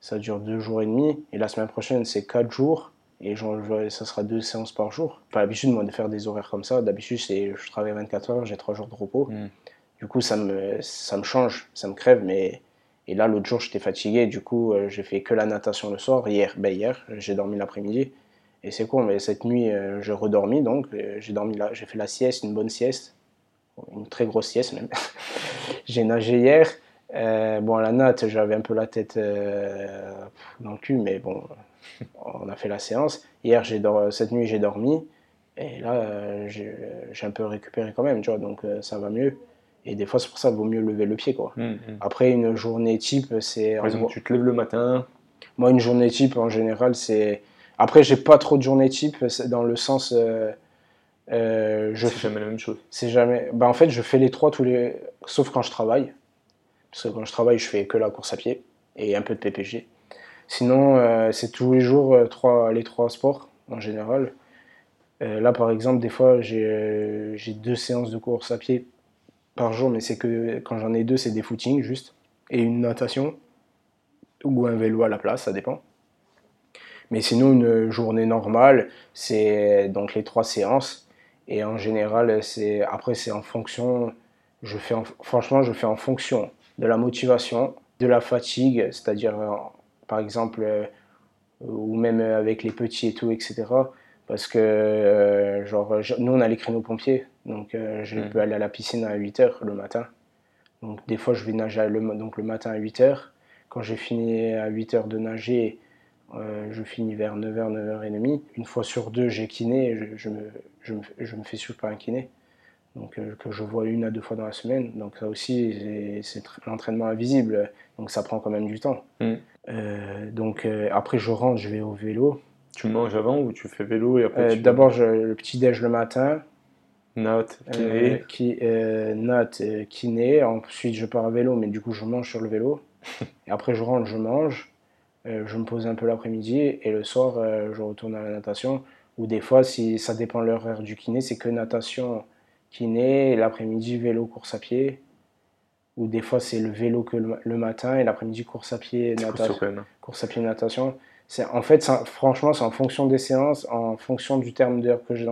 Ça dure deux jours et demi. Et la semaine prochaine, c'est quatre jours. Et genre, ça sera deux séances par jour. Pas l'habitude, moi, de faire des horaires comme ça. D'habitude, c'est je travaille 24 heures, j'ai trois jours de repos. Hmm. Du coup, ça me, ça me change, ça me crève. Mais... Et là, l'autre jour, j'étais fatigué. Du coup, euh, j'ai fait que la natation le soir. Hier, ben hier j'ai dormi l'après-midi. Et c'est cool, mais cette nuit, euh, je redormis. Donc, euh, j'ai dormi là, j'ai fait la sieste, une bonne sieste. Une très grosse sieste même. j'ai nagé hier. bon, à la natte, j'avais un peu la tête dans le cul, mais bon, on a fait la séance. Hier, j'ai cette nuit, j'ai dormi. Et là, euh, j'ai un peu récupéré quand même, tu vois, donc euh, ça va mieux. Et des fois, c'est pour ça qu'il vaut mieux lever le pied, quoi. Hum, hum. Après, une journée type, c'est... Par exemple, tu te lèves le matin Moi, une journée type, en général, c'est... Après, j'ai pas trop de journées type, dans le sens... Euh, je c'est jamais la même chose. C'est jamais... Bah, en fait, je fais les trois tous les... Sauf quand je travaille. Parce que quand je travaille, je fais que la course à pied et un peu de PPG. Sinon, euh, c'est tous les jours euh, trois, les trois sports en général. Euh, là, par exemple, des fois, j'ai deux séances de course à pied par jour, mais c'est que quand j'en ai deux, c'est des footings juste, et une natation, ou un vélo à la place, ça dépend. Mais sinon, une journée normale, c'est donc les trois séances. Et en général, c'est après, c'est en fonction, je fais franchement, je fais en fonction de la motivation, de la fatigue, c'est-à-dire par exemple, euh, ou même avec les petits et tout, etc. Parce que, euh, genre, nous, on a les créneaux pompiers, donc euh, je mm. peux aller à la piscine à 8h le matin. Donc, des fois, je vais nager le, donc, le matin à 8h. Quand j'ai fini à 8h de nager, je finis vers 9h, 9h30. Une fois sur deux, j'ai kiné, je, me, je, me, je me fais suivre par un kiné donc euh, que je vois une à deux fois dans la semaine. Donc ça aussi, c'est l'entraînement invisible, donc ça prend quand même du temps. Mm. Euh, donc euh, après, je rentre, je vais au vélo. Tu manges avant ou tu fais vélo et après D'abord, le petit déj le matin. Note, kiné. qui, note, kiné. Ensuite, je pars à vélo, mais du coup, je mange sur le vélo. et après, je rentre, je mange. je me pose un peu l'après-midi et le soir, je retourne à la natation. Ou des fois, si ça dépend de l'heure du kiné, c'est que natation kiné, l'après-midi vélo, course à pied. Ou des fois c'est le vélo que le, matin et l'après-midi course à pied, natation. Course à pied, natation. En fait, franchement, c'est en fonction des séances, en fonction du terme d'heure que j'ai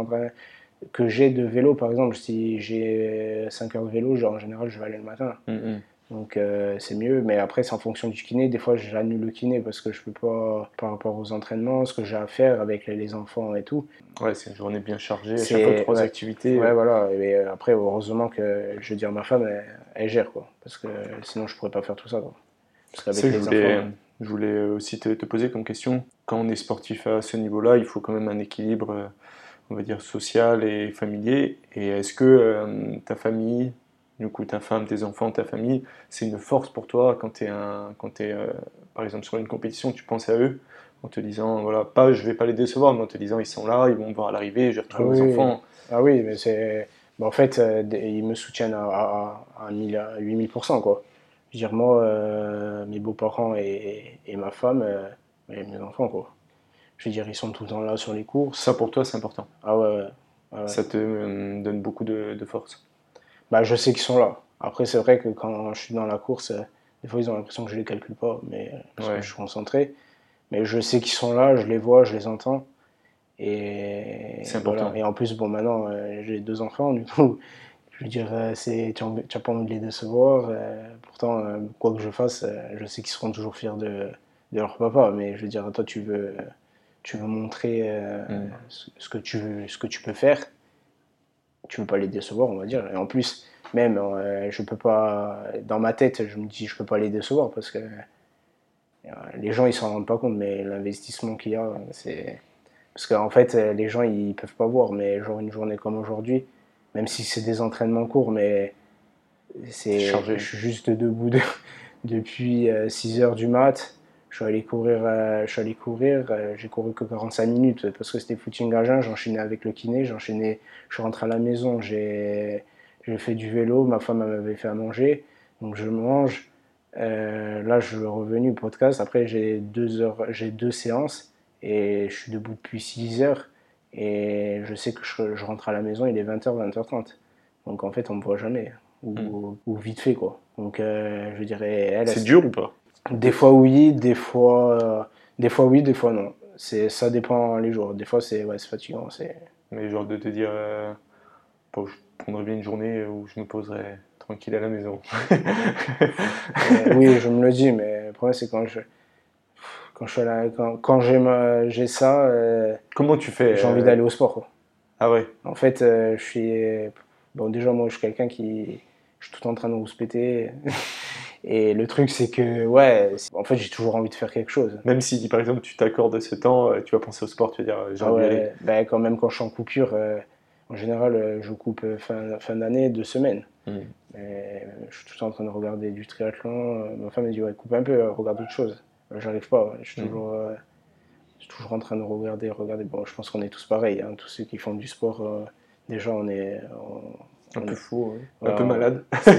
que j'ai de vélo. Par exemple, si j'ai 5 heures de vélo, genre, en général, je vais aller le matin. Mm, mm. Donc euh, c'est mieux, mais après c'est en fonction du kiné. Des fois j'annule le kiné parce que je peux pas, par rapport aux entraînements, ce que j'ai à faire avec les, enfants et tout. Ouais, c'est une journée bien chargée, chaque fois trois activités. Ouais, voilà. Et après, heureusement que je veux dire, ma femme, elle, gère quoi, parce que sinon je pourrais pas faire tout ça. Quoi. Parce je, voulais, je voulais aussi te, te, poser comme question quand on est sportif à ce niveau-là, il faut quand même un équilibre, euh, on va dire social et familier. Et est-ce que ta famille du coup, ta femme, tes enfants, ta famille, c'est une force pour toi quand tu es, un, quand es euh, par exemple, sur une compétition, tu penses à eux en te disant, voilà, pas je vais pas les décevoir, mais en te disant, ils sont là, ils vont me voir à l'arrivée, je retrouve mes enfants. Ah oui, mais c'est. bah, en fait, euh, ils me soutiennent à, à, à 1000 à 8000%, quoi. Je veux dire, moi, euh, mes beaux-parents et, et ma femme, euh, et mes enfants, quoi. Je veux dire, ils sont tout le temps là sur les courses. Ça pour toi, c'est important. Ah ouais, ouais. Ah ouais. Ça te euh, donne beaucoup de, de force. Bah, je sais qu'ils sont là. Après, c'est vrai que quand je suis dans la course, euh, des fois, ils ont l'impression que je les calcule pas, mais euh, parce Ouais. que je suis concentré. Mais je sais qu'ils sont là, je les vois, je les entends. Et C'est voilà. important. Et en plus, bon, maintenant, j'ai deux enfants, du coup, je veux dire, c'est, tu n'as pas envie de les décevoir. pourtant, quoi que je fasse, je sais qu'ils seront toujours fiers de, de leur papa. Mais je veux dire, toi, tu veux, tu veux montrer euh, Mm. ce, ce que tu veux, ce que tu peux faire. Tu veux pas les décevoir, on va dire. Et en plus, même, euh, je peux pas. Dans ma tête, je me dis, je peux pas les décevoir parce que euh, les gens, ils s'en rendent pas compte, mais l'investissement qu'il y a, c'est. Parce qu'en fait, euh, les gens, ils peuvent pas voir, mais genre une journée comme aujourd'hui, même si c'est des entraînements courts, mais c'est. Je suis juste debout de- depuis 6 heures du mat. Je suis allé courir, euh, je suis allé courir, euh, j'ai couru que 45 minutes parce que c'était footing à jeun, j'enchaînais avec le kiné, j'enchaînais, je suis rentré à la maison, j'ai j'ai fait du vélo, ma femme m'avait fait à manger, donc je mange. Euh, là, je suis revenu au podcast. Après, j'ai deux heures, j'ai deux séances et je suis debout depuis 6 heures. Et je sais que je, je rentre à la maison, il est 20h, 20h30. Donc en fait, on me voit jamais. Ou, ou vite fait, quoi. Donc euh, je dirais, elle, C'est dur ou pas? Des fois oui, des fois, euh, des fois oui, des fois non. C'est, ça dépend les jours. Des fois c'est, ouais, c'est fatigant. C'est, Mais genre de te dire, euh, bon, je prendrais bien une journée où je me poserais tranquille à la maison. Euh, oui, je me le dis, mais le problème c'est quand je, quand je suis à la- quand, quand j'ai, ma- j'ai ça, euh, Comment tu fais j'ai envie euh, d'aller au sport. quoi. Ah ouais En fait, euh, je suis, bon déjà moi je suis quelqu'un qui, je suis tout en train de rouspéter. Et le truc c'est que, ouais, en fait j'ai toujours envie de faire quelque chose. Même si par exemple tu t'accordes ce temps, euh, tu vas penser au sport, tu vas dire euh, j'ai envie d'y ouais, aller. ben, quand même quand je suis en coupure, euh, en général, je coupe fin, fin d'année, deux semaines. Mm. Mais je suis tout le temps en train de regarder du triathlon. Ma femme me dit ouais, coupe un peu, regarde autre chose. J'arrive pas, ouais. je suis Mm. toujours, euh, je suis toujours en train de regarder, regarder. Bon, je pense qu'on est tous pareils, hein, tous ceux qui font du sport. euh, déjà, on est, on- Un peu fou, un peu on- malade. c'est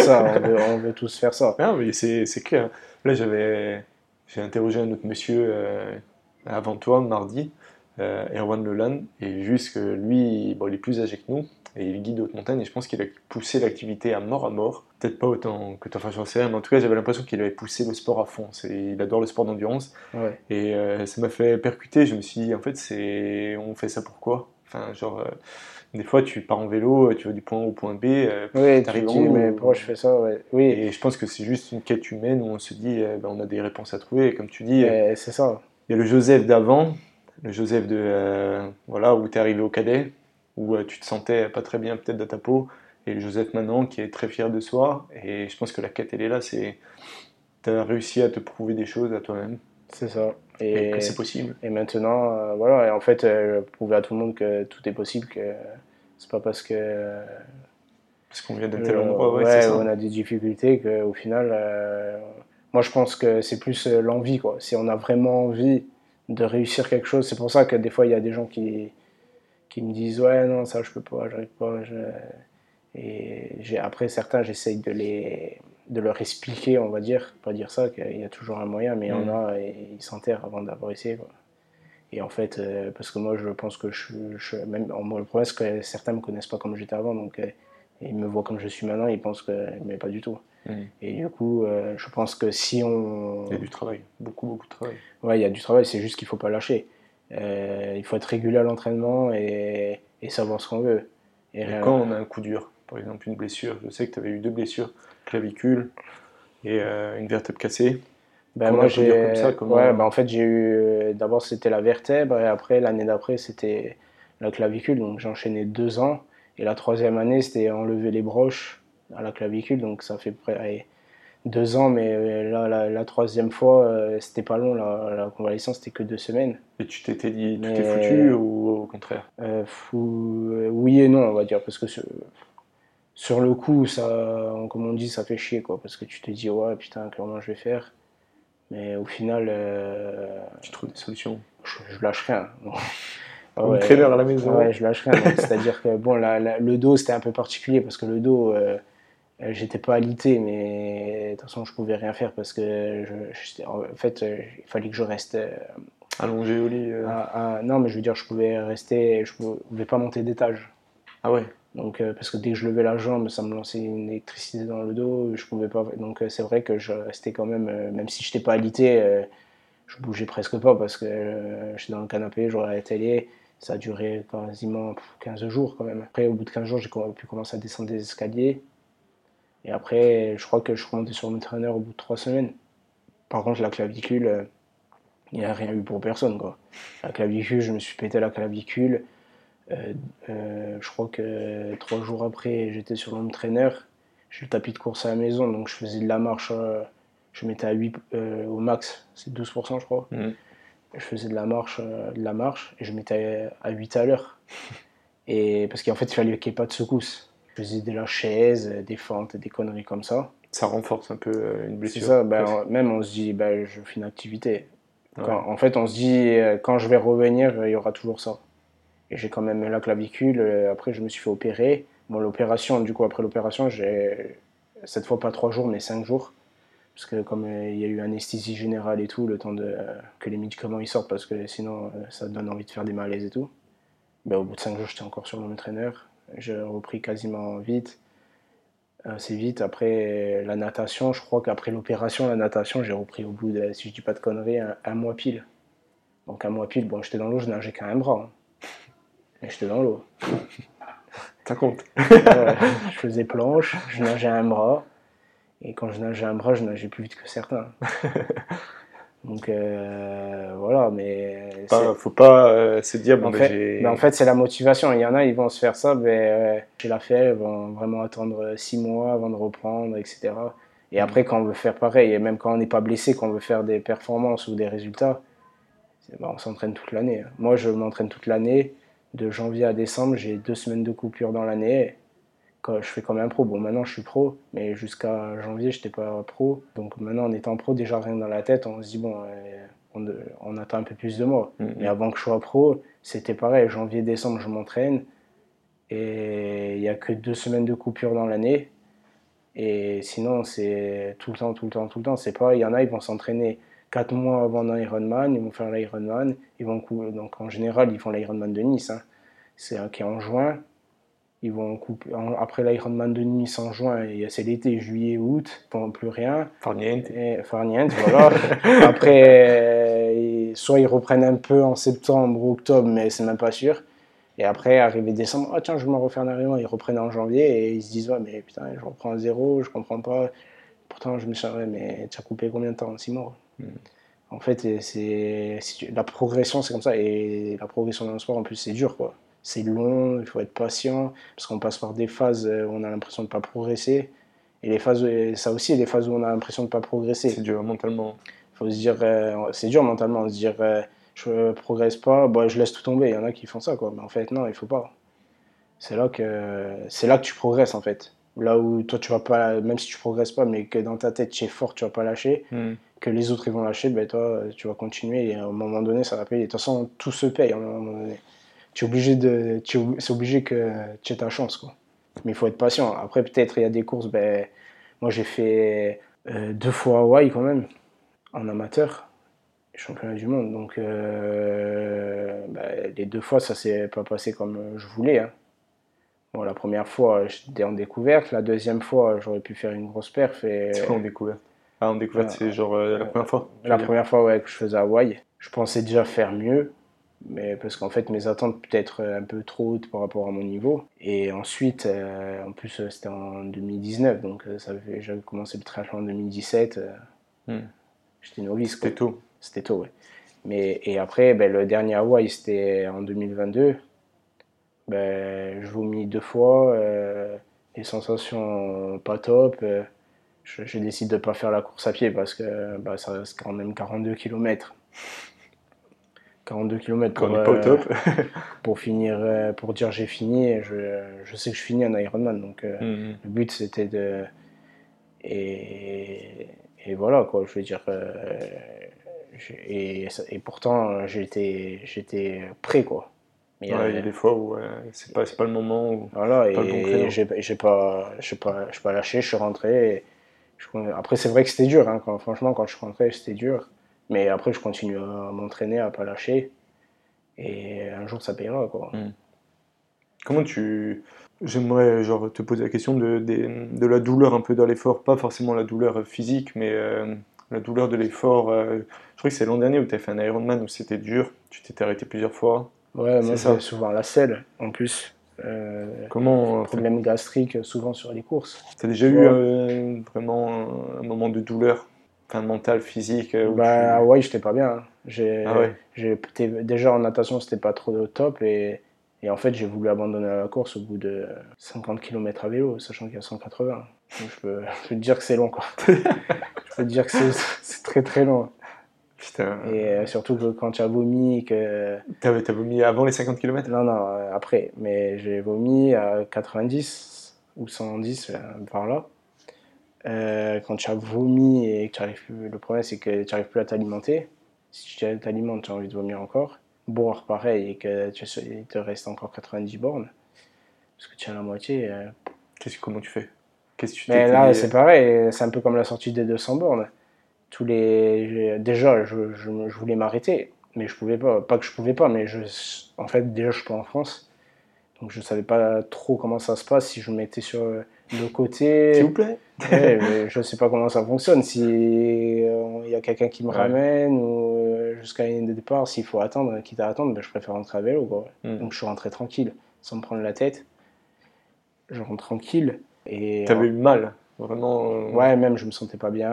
ça, on veut, on veut tous faire ça. Non, mais c'est clair. Là, j'avais j'ai interrogé un autre monsieur euh, avant toi, mardi, euh, Erwan Leland, et juste que lui, bon, il est plus âgé que nous, et il guide haute montagne, et je pense qu'il a poussé l'activité à mort à mort. Peut-être pas autant que toi, enfin, j'en sais rien, mais en tout cas, j'avais l'impression qu'il avait poussé le sport à fond. Il adore le sport d'endurance, Ouais. et euh, ça m'a fait percuter. Je me suis dit, en fait, on fait ça pourquoi Enfin, genre, euh, des fois, tu pars en vélo, tu vas du point A au point B, euh, Oui, tu en dis, mais ou- pourquoi je fais ça ouais. Oui, et je pense que c'est juste une quête humaine où on se dit, eh ben, on a des réponses à trouver. Et comme tu dis, euh, c'est ça. il y a le Joseph d'avant, le Joseph de euh, voilà où tu es arrivé au cadet, où euh, tu te sentais pas très bien peut-être dans ta peau, et le Joseph maintenant qui est très fier de soi. Et je pense que la quête elle est là, c'est tu as réussi à te prouver des choses à toi-même C'est ça. Et, Et, que c'est possible. Et maintenant, euh, voilà, et en fait, euh, prouver à tout le monde que tout est possible, que c'est pas parce que Parce qu'on vient d'un tel euh, endroit, ouais, ouais, on a des difficultés qu'au final, moi je pense que c'est plus l'envie, quoi. Si on a vraiment envie de réussir quelque chose, c'est pour ça que des fois il y a des gens qui, qui me disent ouais non ça je peux pas, j'arrive pas. je- Et après certains j'essaye de les de leur expliquer, on va dire, pas dire ça, qu'il y a toujours un moyen, mais il y en Mm. a et ils s'enterrent avant d'avoir essayé. Quoi. Et en fait, euh, parce que moi je pense que je, je même moi, le problème c'est que certains me connaissent pas comme j'étais avant, donc euh, ils me voient comme je suis maintenant, ils pensent que mais pas du tout. Mm. Et du coup, euh, je pense que si on Il y a du travail, beaucoup, beaucoup de travail. Ouais, il y a du travail, c'est juste qu'il faut pas lâcher. Il faut être régulier à l'entraînement et, et savoir ce qu'on veut. Et Et quand on a un coup dur, par exemple une blessure, je sais que tu avais eu deux blessures, clavicule et euh, une vertèbre cassée. ben, moi j'ai comme ça, comment- ouais, ben, en fait j'ai eu euh, d'abord c'était la vertèbre et après l'année d'après c'était la clavicule. Donc j'ai enchaîné deux ans et la troisième année c'était enlever les broches à la clavicule. Donc ça fait près deux ans mais euh, là la, la troisième fois c'était pas long. La, la convalescence c'était que deux semaines. Et tu t'étais dit tout Mais- est foutu ou au contraire? Euh, fou- oui et non, on va dire, parce que sur, le coup, ça, comme on dit, ça fait chier, quoi, parce que tu te dis, ouais, putain, comment je vais faire Mais au final, euh, Tu trouves des solutions je, je lâche rien. un traîneur à la maison. Ouais, je lâche rien. C'est-à-dire que bon, le dos, c'était un peu particulier parce que le dos, euh, j'étais pas alité, mais de toute façon, je pouvais rien faire parce que je, en fait, il fallait que je reste. Allongé au lit Non, mais je veux dire, je pouvais rester, je pouvais pas monter d'étage. Ah ouais donc, euh, parce que dès que je levais la jambe, ça me lançait une électricité dans le dos, je pouvais pas. Donc, euh, c'est vrai que je restais quand même, euh, même si je n'étais pas alité, je bougeais presque pas parce que j'étais dans le canapé, je regardais la télé. Ça a duré quasiment 15 jours quand même. Après, au bout de 15 jours, j'ai pu commencer à descendre des escaliers. Et après, je crois que je remontais sur mon traîneur au bout de 3 semaines. Par contre, la clavicule, il n'y a rien eu pour personne. Quoi. La clavicule, je me suis pété la clavicule. Euh, euh, je crois que trois jours après, j'étais sur l'entraîneur. J'ai le tapis de course à la maison, donc je faisais de la marche. Euh, je mettais à 8 au max, c'est 12%, je crois. Mhm. Je faisais de la marche, de la marche et je mettais à, 8 à l'heure. Et parce qu'en fait, il fallait qu'il n'y ait pas de secousse. Je faisais de la chaise, des fentes, des conneries comme ça. Ça renforce un peu une blessure. C'est ça, ben, même on se dit, ben, je fais une activité. en fait, on se dit, quand je vais revenir, il y aura toujours ça j'ai quand même la clavicule. Euh, après, je me suis fait opérer. Bon, l'opération, du coup, après l'opération, j'ai cette fois pas trois jours, mais cinq jours. Parce que comme euh, il y a eu anesthésie générale et tout, le temps de, euh, que les médicaments ils sortent, parce que sinon ça donne envie de faire des malaises et tout. Ben, au bout de cinq jours, j'étais encore sur mon entraîneur. J'ai repris quasiment vite, assez vite. Après la natation, je crois qu'après l'opération, la natation, j'ai repris au bout de, si je dis pas de conneries, un, mois pile. Donc un mois pile, bon, j'étais dans l'eau, je nageais qu'à un bras. Hein j'étais dans l'eau. Ça compte. je faisais planche, je nageais un bras. Et quand je nageais un bras, je nageais plus vite que certains. Donc euh, voilà, mais. Pas, faut pas euh, se dire, bon, en, ben, fait, en fait, c'est la motivation. Il y en a, ils vont se faire ça, mais euh, j'ai la fait, ils vont vraiment attendre six mois avant de reprendre, etc. Et après, mm. quand on veut faire pareil, et même quand on n'est pas blessé, quand on veut faire des performances ou des résultats, ben, on s'entraîne toute l'année. Moi, je m'entraîne toute l'année de janvier à décembre, j'ai deux semaines de coupure dans l'année. Quand je fais comme un pro. Bon, maintenant je suis pro, mais jusqu'à janvier, je n'étais pas pro. Donc maintenant, en étant pro, déjà rien dans la tête, on se dit, bon, euh, on, attend un peu plus de moi. Mm-hmm. Mais avant que je sois pro, c'était pareil. Janvier, décembre, je m'entraîne. Et il n'y a que deux semaines de coupure dans l'année. Et sinon, c'est tout le temps, tout le temps, tout le temps. C'est pas, il y en a, ils vont s'entraîner 4 mois avant l'Ironman, ils vont faire l'Ironman. Ils vont donc en général, ils font l'Ironman de Nice. Hein. C'est qui est en juin. Ils vont couper après l'Ironman de Nice en juin, c'est l'été, juillet, août, font plus rien. Farniente. Farniente, voilà. après, soit ils reprennent un peu en septembre ou octobre, mais c'est même pas sûr. Et après, arrivé décembre, oh tiens, je vais me refaire un Ironman. Ils reprennent en janvier et ils se disent, ouais, mais putain, je reprends à zéro, je comprends pas. Pourtant, je me suis dit, mais tu as coupé combien de temps? 6 mois en fait, c'est la progression, c'est comme ça. Et la progression dans le sport, en plus, c'est dur, quoi. C'est long, il faut être patient, parce qu'on passe par des phases où on a l'impression de ne pas progresser. Et les phases, ça aussi, il y a des phases où on a l'impression de ne pas progresser. C'est dur mentalement. faut se dire, euh, c'est dur mentalement, se dire, euh, je progresse pas, bah, je laisse tout tomber. Il y en a qui font ça, quoi. Mais en fait, non, il faut pas. C'est là que, c'est là que tu progresses, en fait. Là où toi, tu vas pas, même si tu progresses pas, mais que dans ta tête, tu es fort, tu vas pas lâcher. Hmm que les autres ils vont lâcher, ben toi tu vas continuer et à un moment donné ça va payer. De toute façon tout se paye à un moment donné. Tu es obligé de, c'est obligé que tu aies ta chance quoi. Mais il faut être patient. Après peut-être il y a des courses, ben moi j'ai fait euh, deux fois Hawaï quand même en amateur, championnat du monde. Donc euh, ben, les deux fois ça s'est pas passé comme je voulais. Hein. Bon, la première fois, j'étais en découverte. La deuxième fois, j'aurais pu faire une grosse perf. Et... C'est en découverte? Ah, en découverte, c'est genre euh, la première fois La première fois ouais, que je faisais Hawaï. Je pensais déjà faire mieux, mais parce qu'en fait, mes attentes peut-être un peu trop hautes par rapport à mon niveau. Et ensuite, euh, en plus, euh, c'était en 2019, donc j'avais commencé le triathlon en 2017. Hmm. J'étais novice. C'était tôt. C'était tôt, ouais. Mais, et après, ben, le dernier Hawaï, c'était en 2022. Ben, je vomis deux fois, les sensations pas top je, décide de ne pas faire la course à pied parce que bah, ça reste quand même 42 km. 42 km pour, euh, pour finir, euh, pour dire j'ai fini. Je, je, sais que je finis un Ironman, donc euh, mm-hmm. le but c'était de. Et, et, voilà, quoi, je veux dire. et, et pourtant, j'étais, j'étais prêt, quoi. Ouais, il y a des fois où euh, c'est pas, pas le moment où. Voilà, Pas et j'ai pas, pas, pas lâché, je suis rentré. et je- après, c'est vrai que c'était dur, hein, quand, franchement, quand je suis rentré, c'était dur. Mais après, je continue à m'entraîner, à pas lâcher. Et un jour, ça payera, quoi. Comment tu. J'aimerais genre, te poser la question de, de la douleur un peu dans l'effort, pas forcément la douleur physique, mais euh, la douleur de l'effort. euh, je crois que c'est l'an dernier où tu as fait un Ironman où c'était dur, tu t'étais arrêté plusieurs fois. Ouais, moi, C'est souvent la selle, en plus. Euh, Comment. euh, problème gastrique, souvent sur les courses. T'as déjà eu euh, vraiment un moment de douleur, enfin mentale, physique euh, où Bah tu- ouais, j'étais pas bien. hein. J'ai, Ah ouais. déjà en natation, c'était pas trop top. Et, et en fait, j'ai voulu abandonner la course au bout de 50 km à vélo, sachant qu'il y a 180. Donc, je, peux, je peux te dire que c'est long, quoi. je peux te dire que c'est très très long. Putain. Et euh, surtout que quand tu as vomi, que. T'as t'as vomi avant les 50 km Non, non, euh, après. Mais j'ai vomi à 90 ou 110, euh, par là. Euh, quand tu as vomi et que tu arrives plus, le problème c'est que tu n'arrives plus à t'alimenter. Si tu t'alimentes, tu as envie de vomir encore. Boire pareil et que tu, il te reste encore 90 bornes. Parce que tu as la moitié. euh. Qu'est-ce que- Comment tu fais? Qu'est-ce que tu Mais là, c'est pareil. C'est un peu comme la sortie des 200 bornes. Tous les... Déjà, je, je- je voulais m'arrêter. Mais je pouvais pas. Pas que je pouvais pas, mais je... en fait, déjà, je suis pas en France. Donc, je savais pas trop comment ça se passe si je me mettais sur le côté. S'il vous plaît Ouais, mais je sais pas comment ça fonctionne. Si euh, il y a quelqu'un qui me Ouais. ramène ou euh, jusqu'à la ligne de départ, s'il faut attendre, quitte à attendre, ben, je préfère rentrer à vélo. Quoi. Mm. Donc je suis rentré tranquille, sans me prendre la tête. Je rentre tranquille. Et T'avais eu mal, vraiment. euh, ouais, même je me sentais pas bien.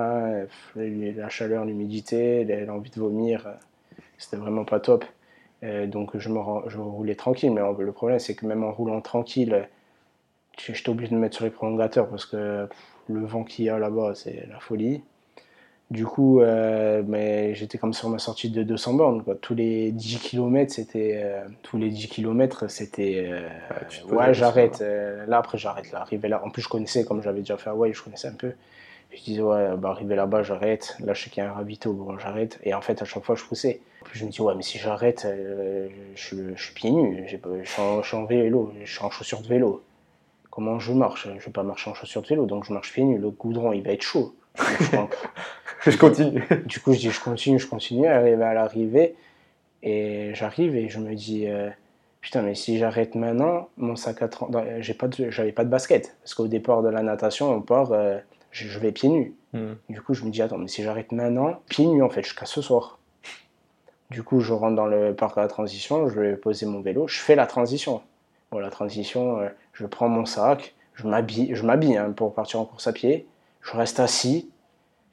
euh, La chaleur, l'humidité, l'envie de vomir, euh, c'était vraiment pas top. Donc je me je roulais tranquille, mais le problème c'est que même en roulant tranquille, j'étais obligé de me mettre sur les prolongateurs parce que le vent qu'il y a là-bas, c'est la folie. Du coup, euh, mais j'étais comme sur ma sortie de 200 bornes. Quoi. Tous les 10 km, c'était euh, tous les 10 km, c'était euh, Ouais, la ouais, j'arrête. là après, j'arrête. Là, arrivé là, en plus, je connaissais comme j'avais déjà fait Hawaï, je connaissais un peu. Je disais ouais, bah arrivé là-bas, j'arrête. Là, je sais qu'il y a un ravito, bon, j'arrête. Et en fait, à chaque fois, je poussais. En plus, je me dis ouais, mais si j'arrête, je, suis- je suis pieds nus. Je suis, en, je suis en vélo, je suis en chaussures de vélo. Comment je marche? Je vais pas marcher en chaussures de vélo, donc je marche pieds nus. Le goudron, il va être chaud. Donc, je prends- je continue. du coup, je dis, je continue, je continue, arrivé à l'arrivée, et j'arrive et je me dis, euh, putain, mais si j'arrête maintenant, mon sac à 30, non, j'ai pas j'avais pas de basket, parce qu'au départ de la natation, on part, euh, je, je vais pieds nus. Mm. Du coup, je me dis, attends, mais si j'arrête maintenant, pieds nus en fait, jusqu'à ce soir. Du coup, je rentre dans le parc à la transition, je vais poser mon vélo, je fais la transition. Bon, la transition, euh, je prends mon sac, je m'habille, je m'habille hein, pour partir en course à pied, je reste assis,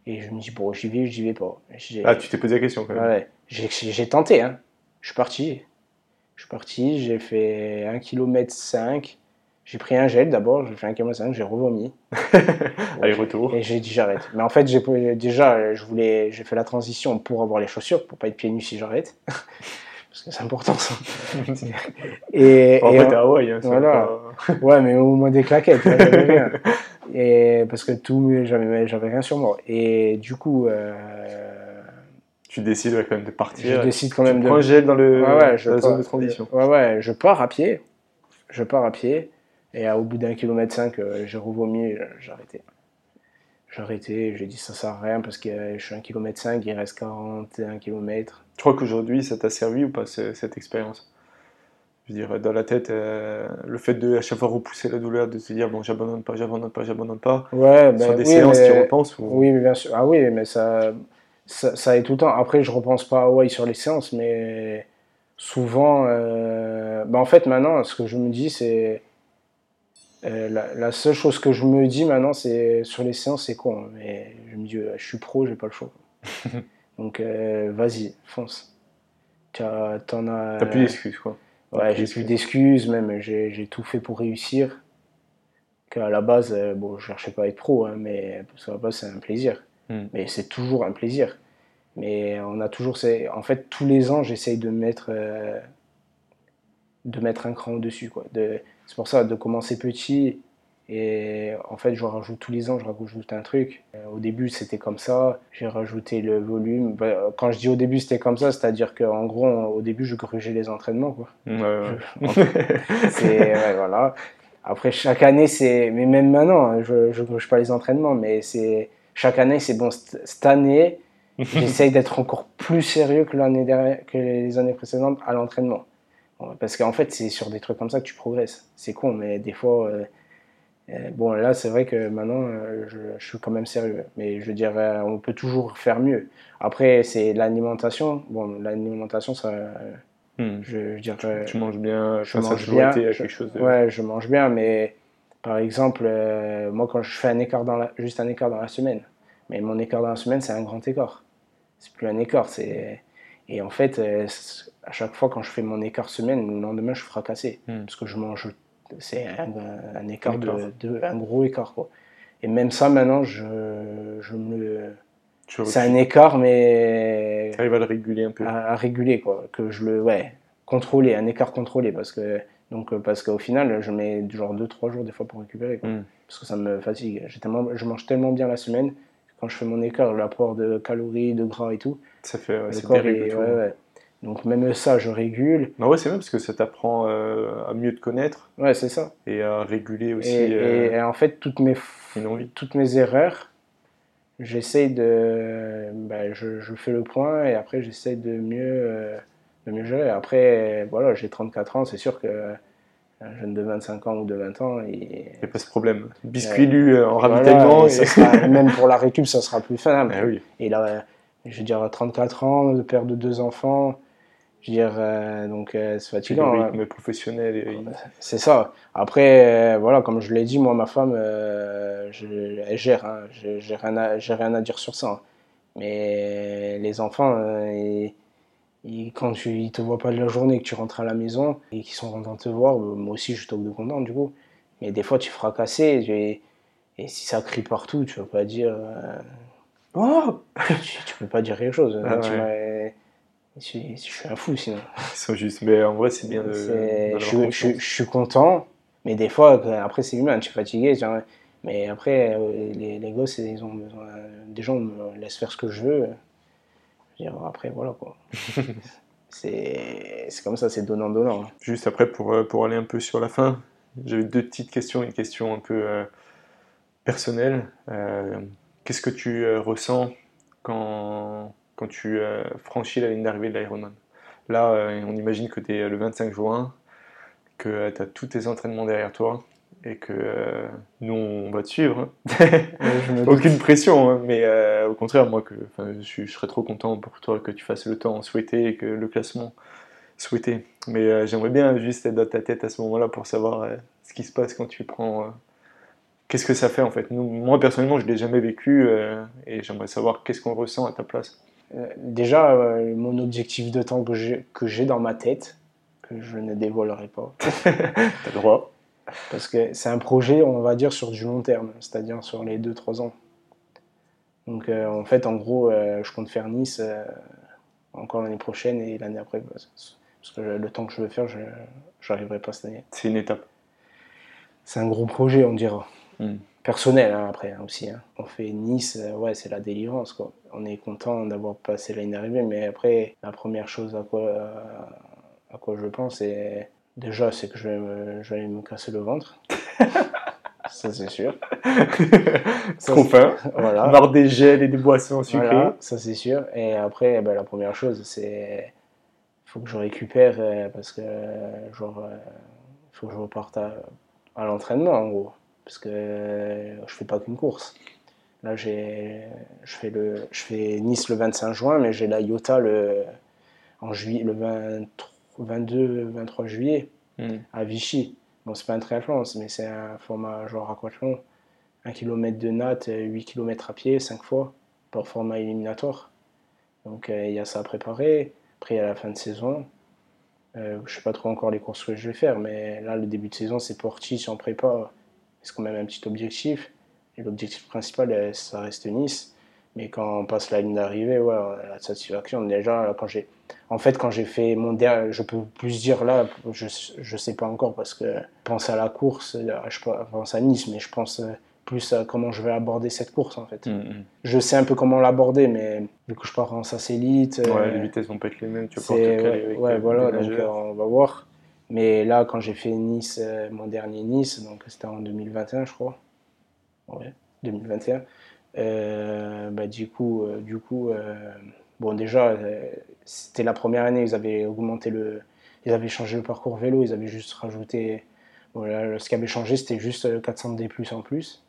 et je me dis, bon, j'y vais, j'y vais pas. Ah, tu t'es posé la question quand même. Ouais, j'ai j'ai tenté, hein. Je suis parti. Je suis parti, j'ai fait 1 km 5. J'ai pris un gel d'abord, j'ai fait 1 km 5, j'ai revomi. Allez, retour. Et j'ai dit j'arrête. Mais en fait, j'ai déjà, je voulais, j'ai fait la transition pour avoir les chaussures, pour pas être pieds nus si j'arrête. Parce que c'est important ça. Et, En et- fait, t'es à Hawaï. Hein, voilà. pas- Ouais, mais au moins des claquettes, là, j'avais rien. Et parce que tout, j'avais j'avais rien sur moi. Et du coup, euh, Tu décides ouais, quand même de je partir. décide quand tu même de. prends un gel dans le, Ouais, ouais, je la pars- zone de transition. Ouais, ouais, je pars à pied. Je pars à pied. Et à- au bout d'un kilomètre 5, euh, j'ai revomi, j'ai arrêté. J'ai arrêté, j'ai dit ça sert à rien parce que euh, je suis à 1 km 5, il reste 41 km. Tu crois qu'aujourd'hui, ça t'a servi ou pas ce- cette expérience? Je veux dire, dans la tête, euh, le fait de à chaque fois repousser la douleur, de se dire bon, j'abandonne pas, j'abandonne pas, j'abandonne pas. Ouais, ben, Sur des oui, séances, mais- tu repenses ou... Oui, mais bien sûr. Ah oui, mais ça, ça, ça est tout le temps. Après, je repense pas à Hawaï sur les séances, mais souvent, euh, bah, en fait, maintenant, ce que je me dis, c'est euh, la, la seule chose que je me dis maintenant, c'est sur les séances, c'est con. Mais je me dis, euh, je suis pro, j'ai pas le choix. Donc, euh, vas-y, fonce. Tu as, t'en as. T'as plus d'excuses, quoi. Ouais, j'ai plus d'excuses, même j'ai j'ai tout fait pour réussir. Qu'à la base, bon, je cherchais pas à être pro, hein, mais parce qu'à la base, c'est un plaisir. Hmm. Mais c'est toujours un plaisir. Mais on a toujours. En fait, tous les ans, j'essaye de mettre, euh, de mettre un cran au-dessus. De... C'est pour ça, de commencer petit Et en fait, je rajoute tous les ans, je rajoute un truc. Euh, au début, c'était comme ça. J'ai rajouté le volume. Bah, quand je dis au début, c'était comme ça, c'est-à-dire qu'en gros, au début, je grugeais les entraînements. Quoi. c'est, voilà. Après, chaque année, c'est. Mais même maintenant, hein, je ne gruge pas les entraînements, mais c'est. Chaque année, c'est bon. Cette année, j'essaye d'être encore plus sérieux que, l'année dernière, que les années précédentes à l'entraînement. Parce qu'en fait, c'est sur des trucs comme ça que tu progresses. C'est con, mais des fois. Euh, euh, bon, là, c'est vrai que maintenant, euh, je, suis quand même sérieux. Mais je dirais, on peut toujours faire mieux. Après, c'est l'alimentation. Bon, l'alimentation, ça. Hmm. Je, dirais. Tu, manges bien, je mange bien. quelque chose Ouais, je mange bien, mais par exemple, moi, quand je fais un écart dans la, juste un écart dans la semaine, mais mon écart dans la semaine, c'est un grand écart. C'est plus un écart, c'est. Et en fait, à chaque fois quand je fais mon écart semaine, le lendemain, je suis fracassé. Hmm. Parce que je mange c'est un, écart de, un gros écart quoi. Et même ça maintenant je, je me c'est un écart mais tu arrives à le réguler un peu à, réguler quoi que je le ouais contrôler un écart contrôlé parce que donc parce qu'au final je mets genre 2 3 jours des fois pour récupérer quoi. Hmm. parce que ça me fatigue tellement, je mange tellement bien la semaine quand je fais mon écart l'apport de calories de gras et tout ça fait ouais, ouais, donc même ça, je régule. Bah ouais, c'est même parce que ça t'apprend euh, à mieux te connaître. Ouais, c'est ça. Et à réguler aussi. Et, euh, en fait, toutes mes, toutes mes erreurs, j'essaye de... Bah, je, je, fais le point et après, j'essaye de mieux, euh, de mieux gérer. Après, voilà, j'ai 34 ans, c'est sûr que un jeune de 25 ans ou de 20 ans. Il n'y a pas ce problème. Biscuit lu en ravitaillement. même pour la récup, ça sera plus fun. Ah oui. Et là, je veux dire, 34 ans, le père de deux enfants, je veux dire, euh, donc euh, c'est fatigant. Le hein. rythme professionnel. C'est ça. Après, euh, voilà, comme je l'ai dit, moi, ma femme, je, elle gère. Hein, j'ai rien, rien à dire sur ça. Mais les enfants, quand tu, ils te voient pas de la journée, que tu rentres à la maison et qu'ils sont contents de te voir, moi aussi, je suis de content, du coup. Mais des fois, tu fracasses et, et si ça crie partout, tu vas pas dire. Oh tu, tu, peux pas dire quelque chose. Ah je, suis un fou sinon. Ils juste, mais en vrai, c'est bien de. je, je, suis content, mais des fois, après, c'est humain, tu es fatigué. mais après, euh, les, les, gosses, ils ont besoin. Des gens me laissent faire ce que je veux. Après, voilà quoi. c'est comme ça, c'est donnant-donnant. Juste après, pour, euh, pour aller un peu sur la fin, j'avais deux petites questions. Une question un peu euh, personnelle. Qu'est-ce que tu ressens quand quand tu euh, franchis la ligne d'arrivée de l'Ironman? Là, euh, on imagine que tu es le 25 juin, que euh, tu as tous tes entraînements derrière toi et que nous, on va te suivre. Aucune pression, hein, mais au contraire, moi, que, je, je, serais trop content pour toi que tu fasses le temps souhaité et que le classement souhaité. Mais j'aimerais bien juste être dans ta tête à ce moment-là pour savoir ce qui se passe quand tu prends qu'est-ce que ça fait en fait Moi personnellement, je ne l'ai jamais vécu et j'aimerais savoir qu'est-ce qu'on ressent à ta place. Euh, déjà, euh, mon objectif de temps que j'ai dans ma tête, que je ne dévoilerai pas. T'as le droit. Parce que c'est un projet, on va dire, sur du long terme, c'est-à-dire sur les 2-3 ans. Donc euh, en fait, en gros, je compte faire Nice encore l'année prochaine et l'année après. Parce que le temps que je veux faire, je n'arriverai pas cette année. C'est une étape. C'est un gros projet, on dira. Hmm personnel hein, après hein, aussi. Hein. On fait Nice, euh, ouais, c'est la délivrance. Quoi. On est content d'avoir passé la ligne d'arrivée, mais après, la première chose à quoi, euh, à, quoi je pense, c'est déjà, c'est que je vais, me, je vais me casser le ventre. ça, c'est sûr. Trop faim. Voilà. Marre des gels et des boissons sucrées. ça, c'est sûr. Et après, eh ben, la première chose, c'est il faut que je récupère euh, parce que genre, il faut que je reparte à l'entraînement en gros parce que je fais pas qu'une course. Là, j'ai, je fais le, je fais Nice le 25 juin, mais j'ai la IOTA le, en juillet, le 22, 23 juillet hmm. à Vichy. Bon, c'est pas un triathlon, mais c'est un format genre aquathlon. 1 km de natte, 8 km à pied, 5 fois, pour format éliminatoire. Donc euh, il y a ça à préparer. Après, à la fin de saison, euh, je sais pas trop encore les courses que je vais faire, mais là, le début de saison, c'est si en prépa c'est quand même un petit objectif? Et l'objectif principal, euh, ça reste Nice. Mais quand on passe la ligne d'arrivée, ouais, la satisfaction. Déjà, quand j'ai. En fait, quand j'ai fait mon dernier. Je peux plus dire là, je, je sais pas encore parce que je pense à la course, je pense à Nice, mais je pense plus à comment je vais aborder cette course en fait. Mm, mm. Je sais un peu comment l'aborder, mais du coup je pars en. Ouais, euh, les vitesses vont pas être les mêmes, tu vas ouais, ouais voilà, donc euh, on va voir. Mais là, quand j'ai fait Nice, euh, mon dernier Nice, donc c'était en 2021, je crois. Ouais, 2021. bah, du coup, du coup bon, déjà, c'était la première année, ils avaient augmenté le. Ils avaient changé le parcours vélo, ils avaient juste rajouté. Voilà, ce qui avait changé, c'était juste 400 D en plus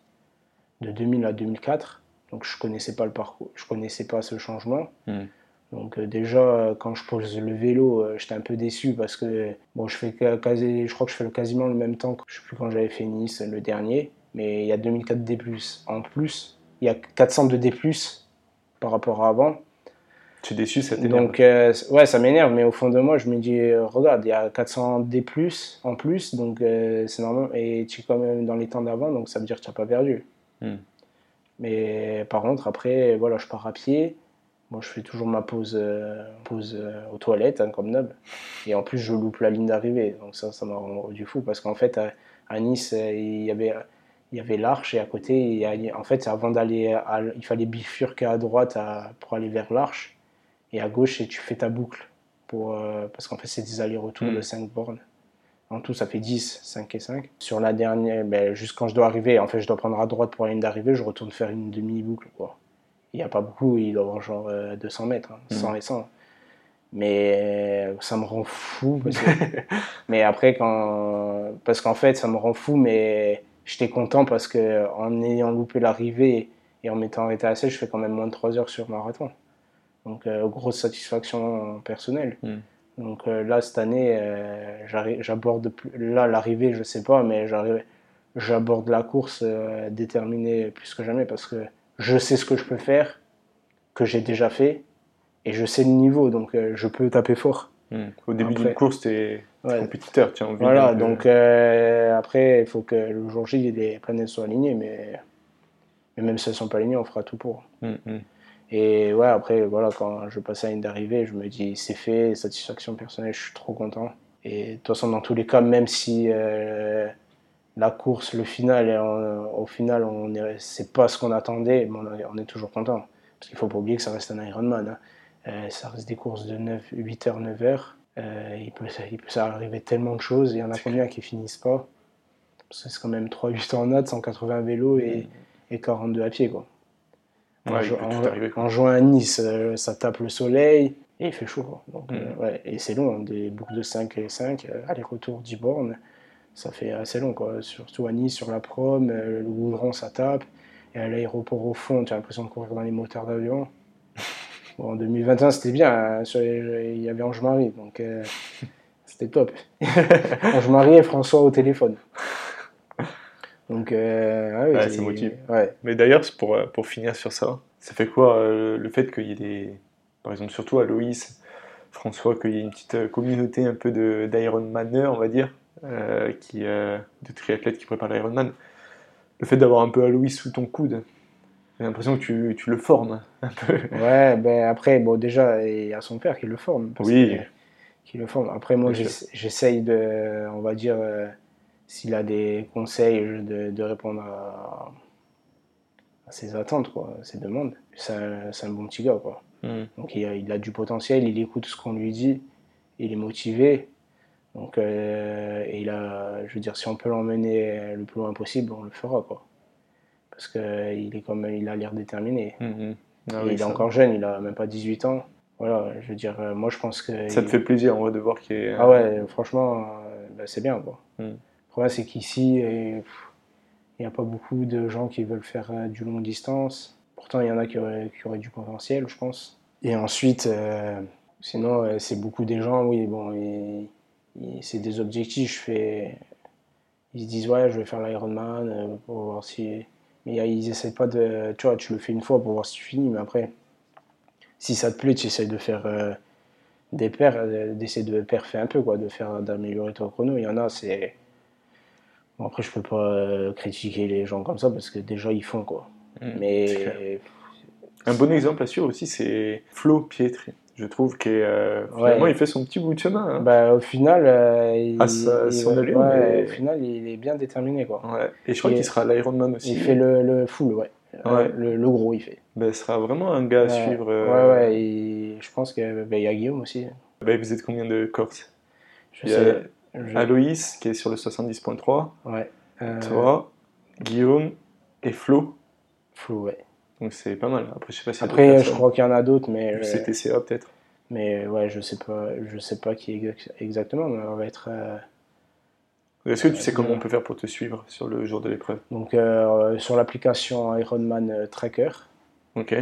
de 2000 à 2004. Donc je connaissais pas le parcours, je connaissais pas ce changement. Hmm. Donc euh, déjà euh, quand je pose le vélo, euh, j'étais un peu déçu parce que bon, je fais quasi, je crois que je fais quasiment le même temps que je sais plus quand j'avais fait Nice le dernier, mais il y a 2004 D+. En plus, il y a 400 de D+ par rapport à avant. Tu es déçu, ça t'énerve Donc ouais, ça m'énerve, mais au fond de moi, je me dis regarde, il y a 400 D+ en plus, donc c'est normal et tu es quand même dans les temps d'avant, donc ça veut dire que tu n'as pas perdu. Hmm. Mais par contre, après, voilà, je pars à pied. Moi, je fais toujours ma pause, euh, pause euh, aux toilettes, hein, comme d'hab. Et en plus, je loupe la ligne d'arrivée. Donc ça, ça m'a rendu du fou. Parce qu'en fait, à, Nice, euh, il y avait, il y avait l'arche et à côté, il en fait, avant d'aller, il fallait bifurquer à droite pour aller vers l'arche. Et à gauche, et tu fais ta boucle. Pour, parce qu'en fait, c'est des allers-retours hmm. de 5 bornes. En tout, ça fait 10, 5 et 5. Sur la dernière, ben, juste quand je dois arriver, en fait, je dois prendre à droite pour la ligne d'arrivée, je retourne faire une demi-boucle. Il n'y a pas beaucoup, il doit avoir genre 200 euh, mètres, 100 hein, et 100. Mais euh, ça me rend fou. mais après, quand... parce qu'en fait, ça me rend fou, mais j'étais content parce qu'en ayant loupé l'arrivée et en m'étant arrêté à sèche, je fais quand même moins de 3 heures sur marathon. Donc, euh, grosse satisfaction personnelle. Hmm. Donc euh, là, cette année, euh, j'aborde là l'arrivée, je sais pas, mais j'aborde la course déterminée plus que jamais parce que je sais ce que je peux faire, que j'ai déjà fait, et je sais le niveau, donc je peux taper fort. Hmm. Au début d'une course, tu es compétiteur, tu as envie Voilà, donc après, il faut que le jour J, les planètes soient alignées, mais, mais même si elles ne sont pas alignées, on fera tout pour. Hmm. Et ouais, après, voilà, quand je passe à une d'arrivée, je me dis c'est fait, satisfaction personnelle, je suis trop content. Et de toute façon, dans tous les cas, même si euh, la course, le final, au final, on c'est pas ce qu'on attendait, mais on, est toujours content. Parce qu'il faut pas oublier que ça reste un Ironman. Hein. Euh, ça reste des courses de 9, 8h, 9h. Euh, il, peut, il peut arriver tellement de choses. Il y en a combien qui finissent pas? Parce que c'est quand même 3 8 en note, 180 vélos et, et 42 à pied. Quoi en, juin à Nice, euh, ça tape le soleil et il fait chaud. Donc, mm. euh, et c'est long, hein, des boucles de 5 et 5, euh, aller-retour 10 bornes, ça fait assez long. Quoi. Surtout à Nice, sur la prom, le goudron, ça tape. Et à l'aéroport au fond, tu as l'impression de courir dans les moteurs d'avion. Bon, en 2021, c'était bien. Hein, il y avait Ange-Marie, donc c'était top. Ange-Marie et François au téléphone. Donc, euh, ouais, ça motive. Mais d'ailleurs, pour, euh, pour finir sur ça, ça fait quoi euh, le fait qu'il y ait des. Par exemple, surtout à Loïs, François, qu'il y ait une petite communauté un peu d'Ironmaners, on va dire, qui, de triathlètes qui préparent l'Ironman. Le fait d'avoir un peu Aloïs sous ton coude, j'ai l'impression que tu, tu, le formes un peu. Ouais, ben après, bon, déjà, il y a son père qui le forme. oui. qui le forme. Après, moi, j'essaye de, on va dire s'il a des conseils, de, répondre à, ses attentes, quoi, à ses demandes. C'est un, bon petit gars. Quoi. Hmm. Donc il a, du potentiel, il écoute ce qu'on lui dit, il est motivé. Donc, euh, et il a, je veux dire, si on peut l'emmener le plus loin possible, on le fera. Quoi. Parce qu'il est comme, il a l'air déterminé. Hmm, hmm. Ah il est encore jeune, il a même pas 18 ans. Voilà, je veux dire, euh, moi je pense que. Ça te fait plaisir en vrai de voir qu'il est. Ah ouais, franchement, euh, bah, c'est bien. Quoi. Le problème, c'est qu'ici, il n'y a pas beaucoup de gens qui veulent faire euh, du long distance. Pourtant, il y en a qui auraient, du potentiel, je pense. Et ensuite, euh, sinon, euh, c'est beaucoup des gens, oui, bon, c'est des objectifs. Ils se disent, ouais, je vais faire l'Ironman pour voir si. Mais ils essaient pas de. Tu vois, tu le fais une fois pour voir si tu finis, mais après, si ça te plaît, tu essaies de faire des pairs, d'essayer de perfer un peu, quoi, de faire d'améliorer ton chrono. Il y en a, c'est Bon, après, je peux pas euh, critiquer les gens comme ça parce que déjà ils font quoi. Mm. Mais Un bon exemple à suivre aussi, c'est Flo Pietri. Je trouve qu'il euh, finalement, Ouais. il fait son petit bout de chemin. hein. Bah, au final, euh, il, Ah, ça- il- son allure, ouais, mais- au final, il est bien déterminé. Quoi. Ouais. Et je crois qu'il sera l'Ironman aussi. Il fait le, le full, ouais. Euh, Ouais. Le, le gros, il fait. Ce sera vraiment un gars à Ouais. suivre. euh, Ouais, ouais, et je pense qu'il y a Guillaume aussi. ben, vous êtes combien de Corses? Je Il y a sais. Je- Aloïs qui est sur le 70.3, Ouais. Euh, toi, Guillaume et Flo. Flou, ouais. Donc c'est pas mal. Après, je sais pas si Après, je crois qu'il y en a d'autres, mais, Le euh, CTCA peut-être. mais ouais, je sais pas, je sais pas qui exa- exactement, mais on va être. euh, Est-ce que tu sais euh, comment on peut faire pour te suivre sur le jour de l'épreuve? Donc euh, sur l'application Ironman euh, Tracker, Ok.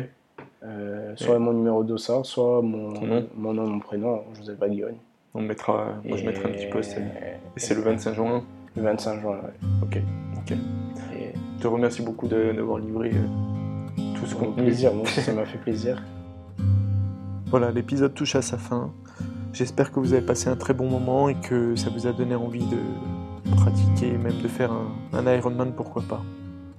euh, soit mon numéro de dossard, soit mon, Ton nom mon nom, mon prénom, Joseph Baguione. On mettra, moi je mettrai un petit post. Et c'est le 25 juin. Le 25 juin, ouais. Ok. Et Je te remercie beaucoup de- d'avoir livré euh, tout ce contenu. plaisir, moi aussi, ça m'a fait plaisir. Voilà, l'épisode touche à sa fin. J'espère que vous avez passé un très bon moment et que ça vous a donné envie de pratiquer, même de faire un, un Ironman, pourquoi pas.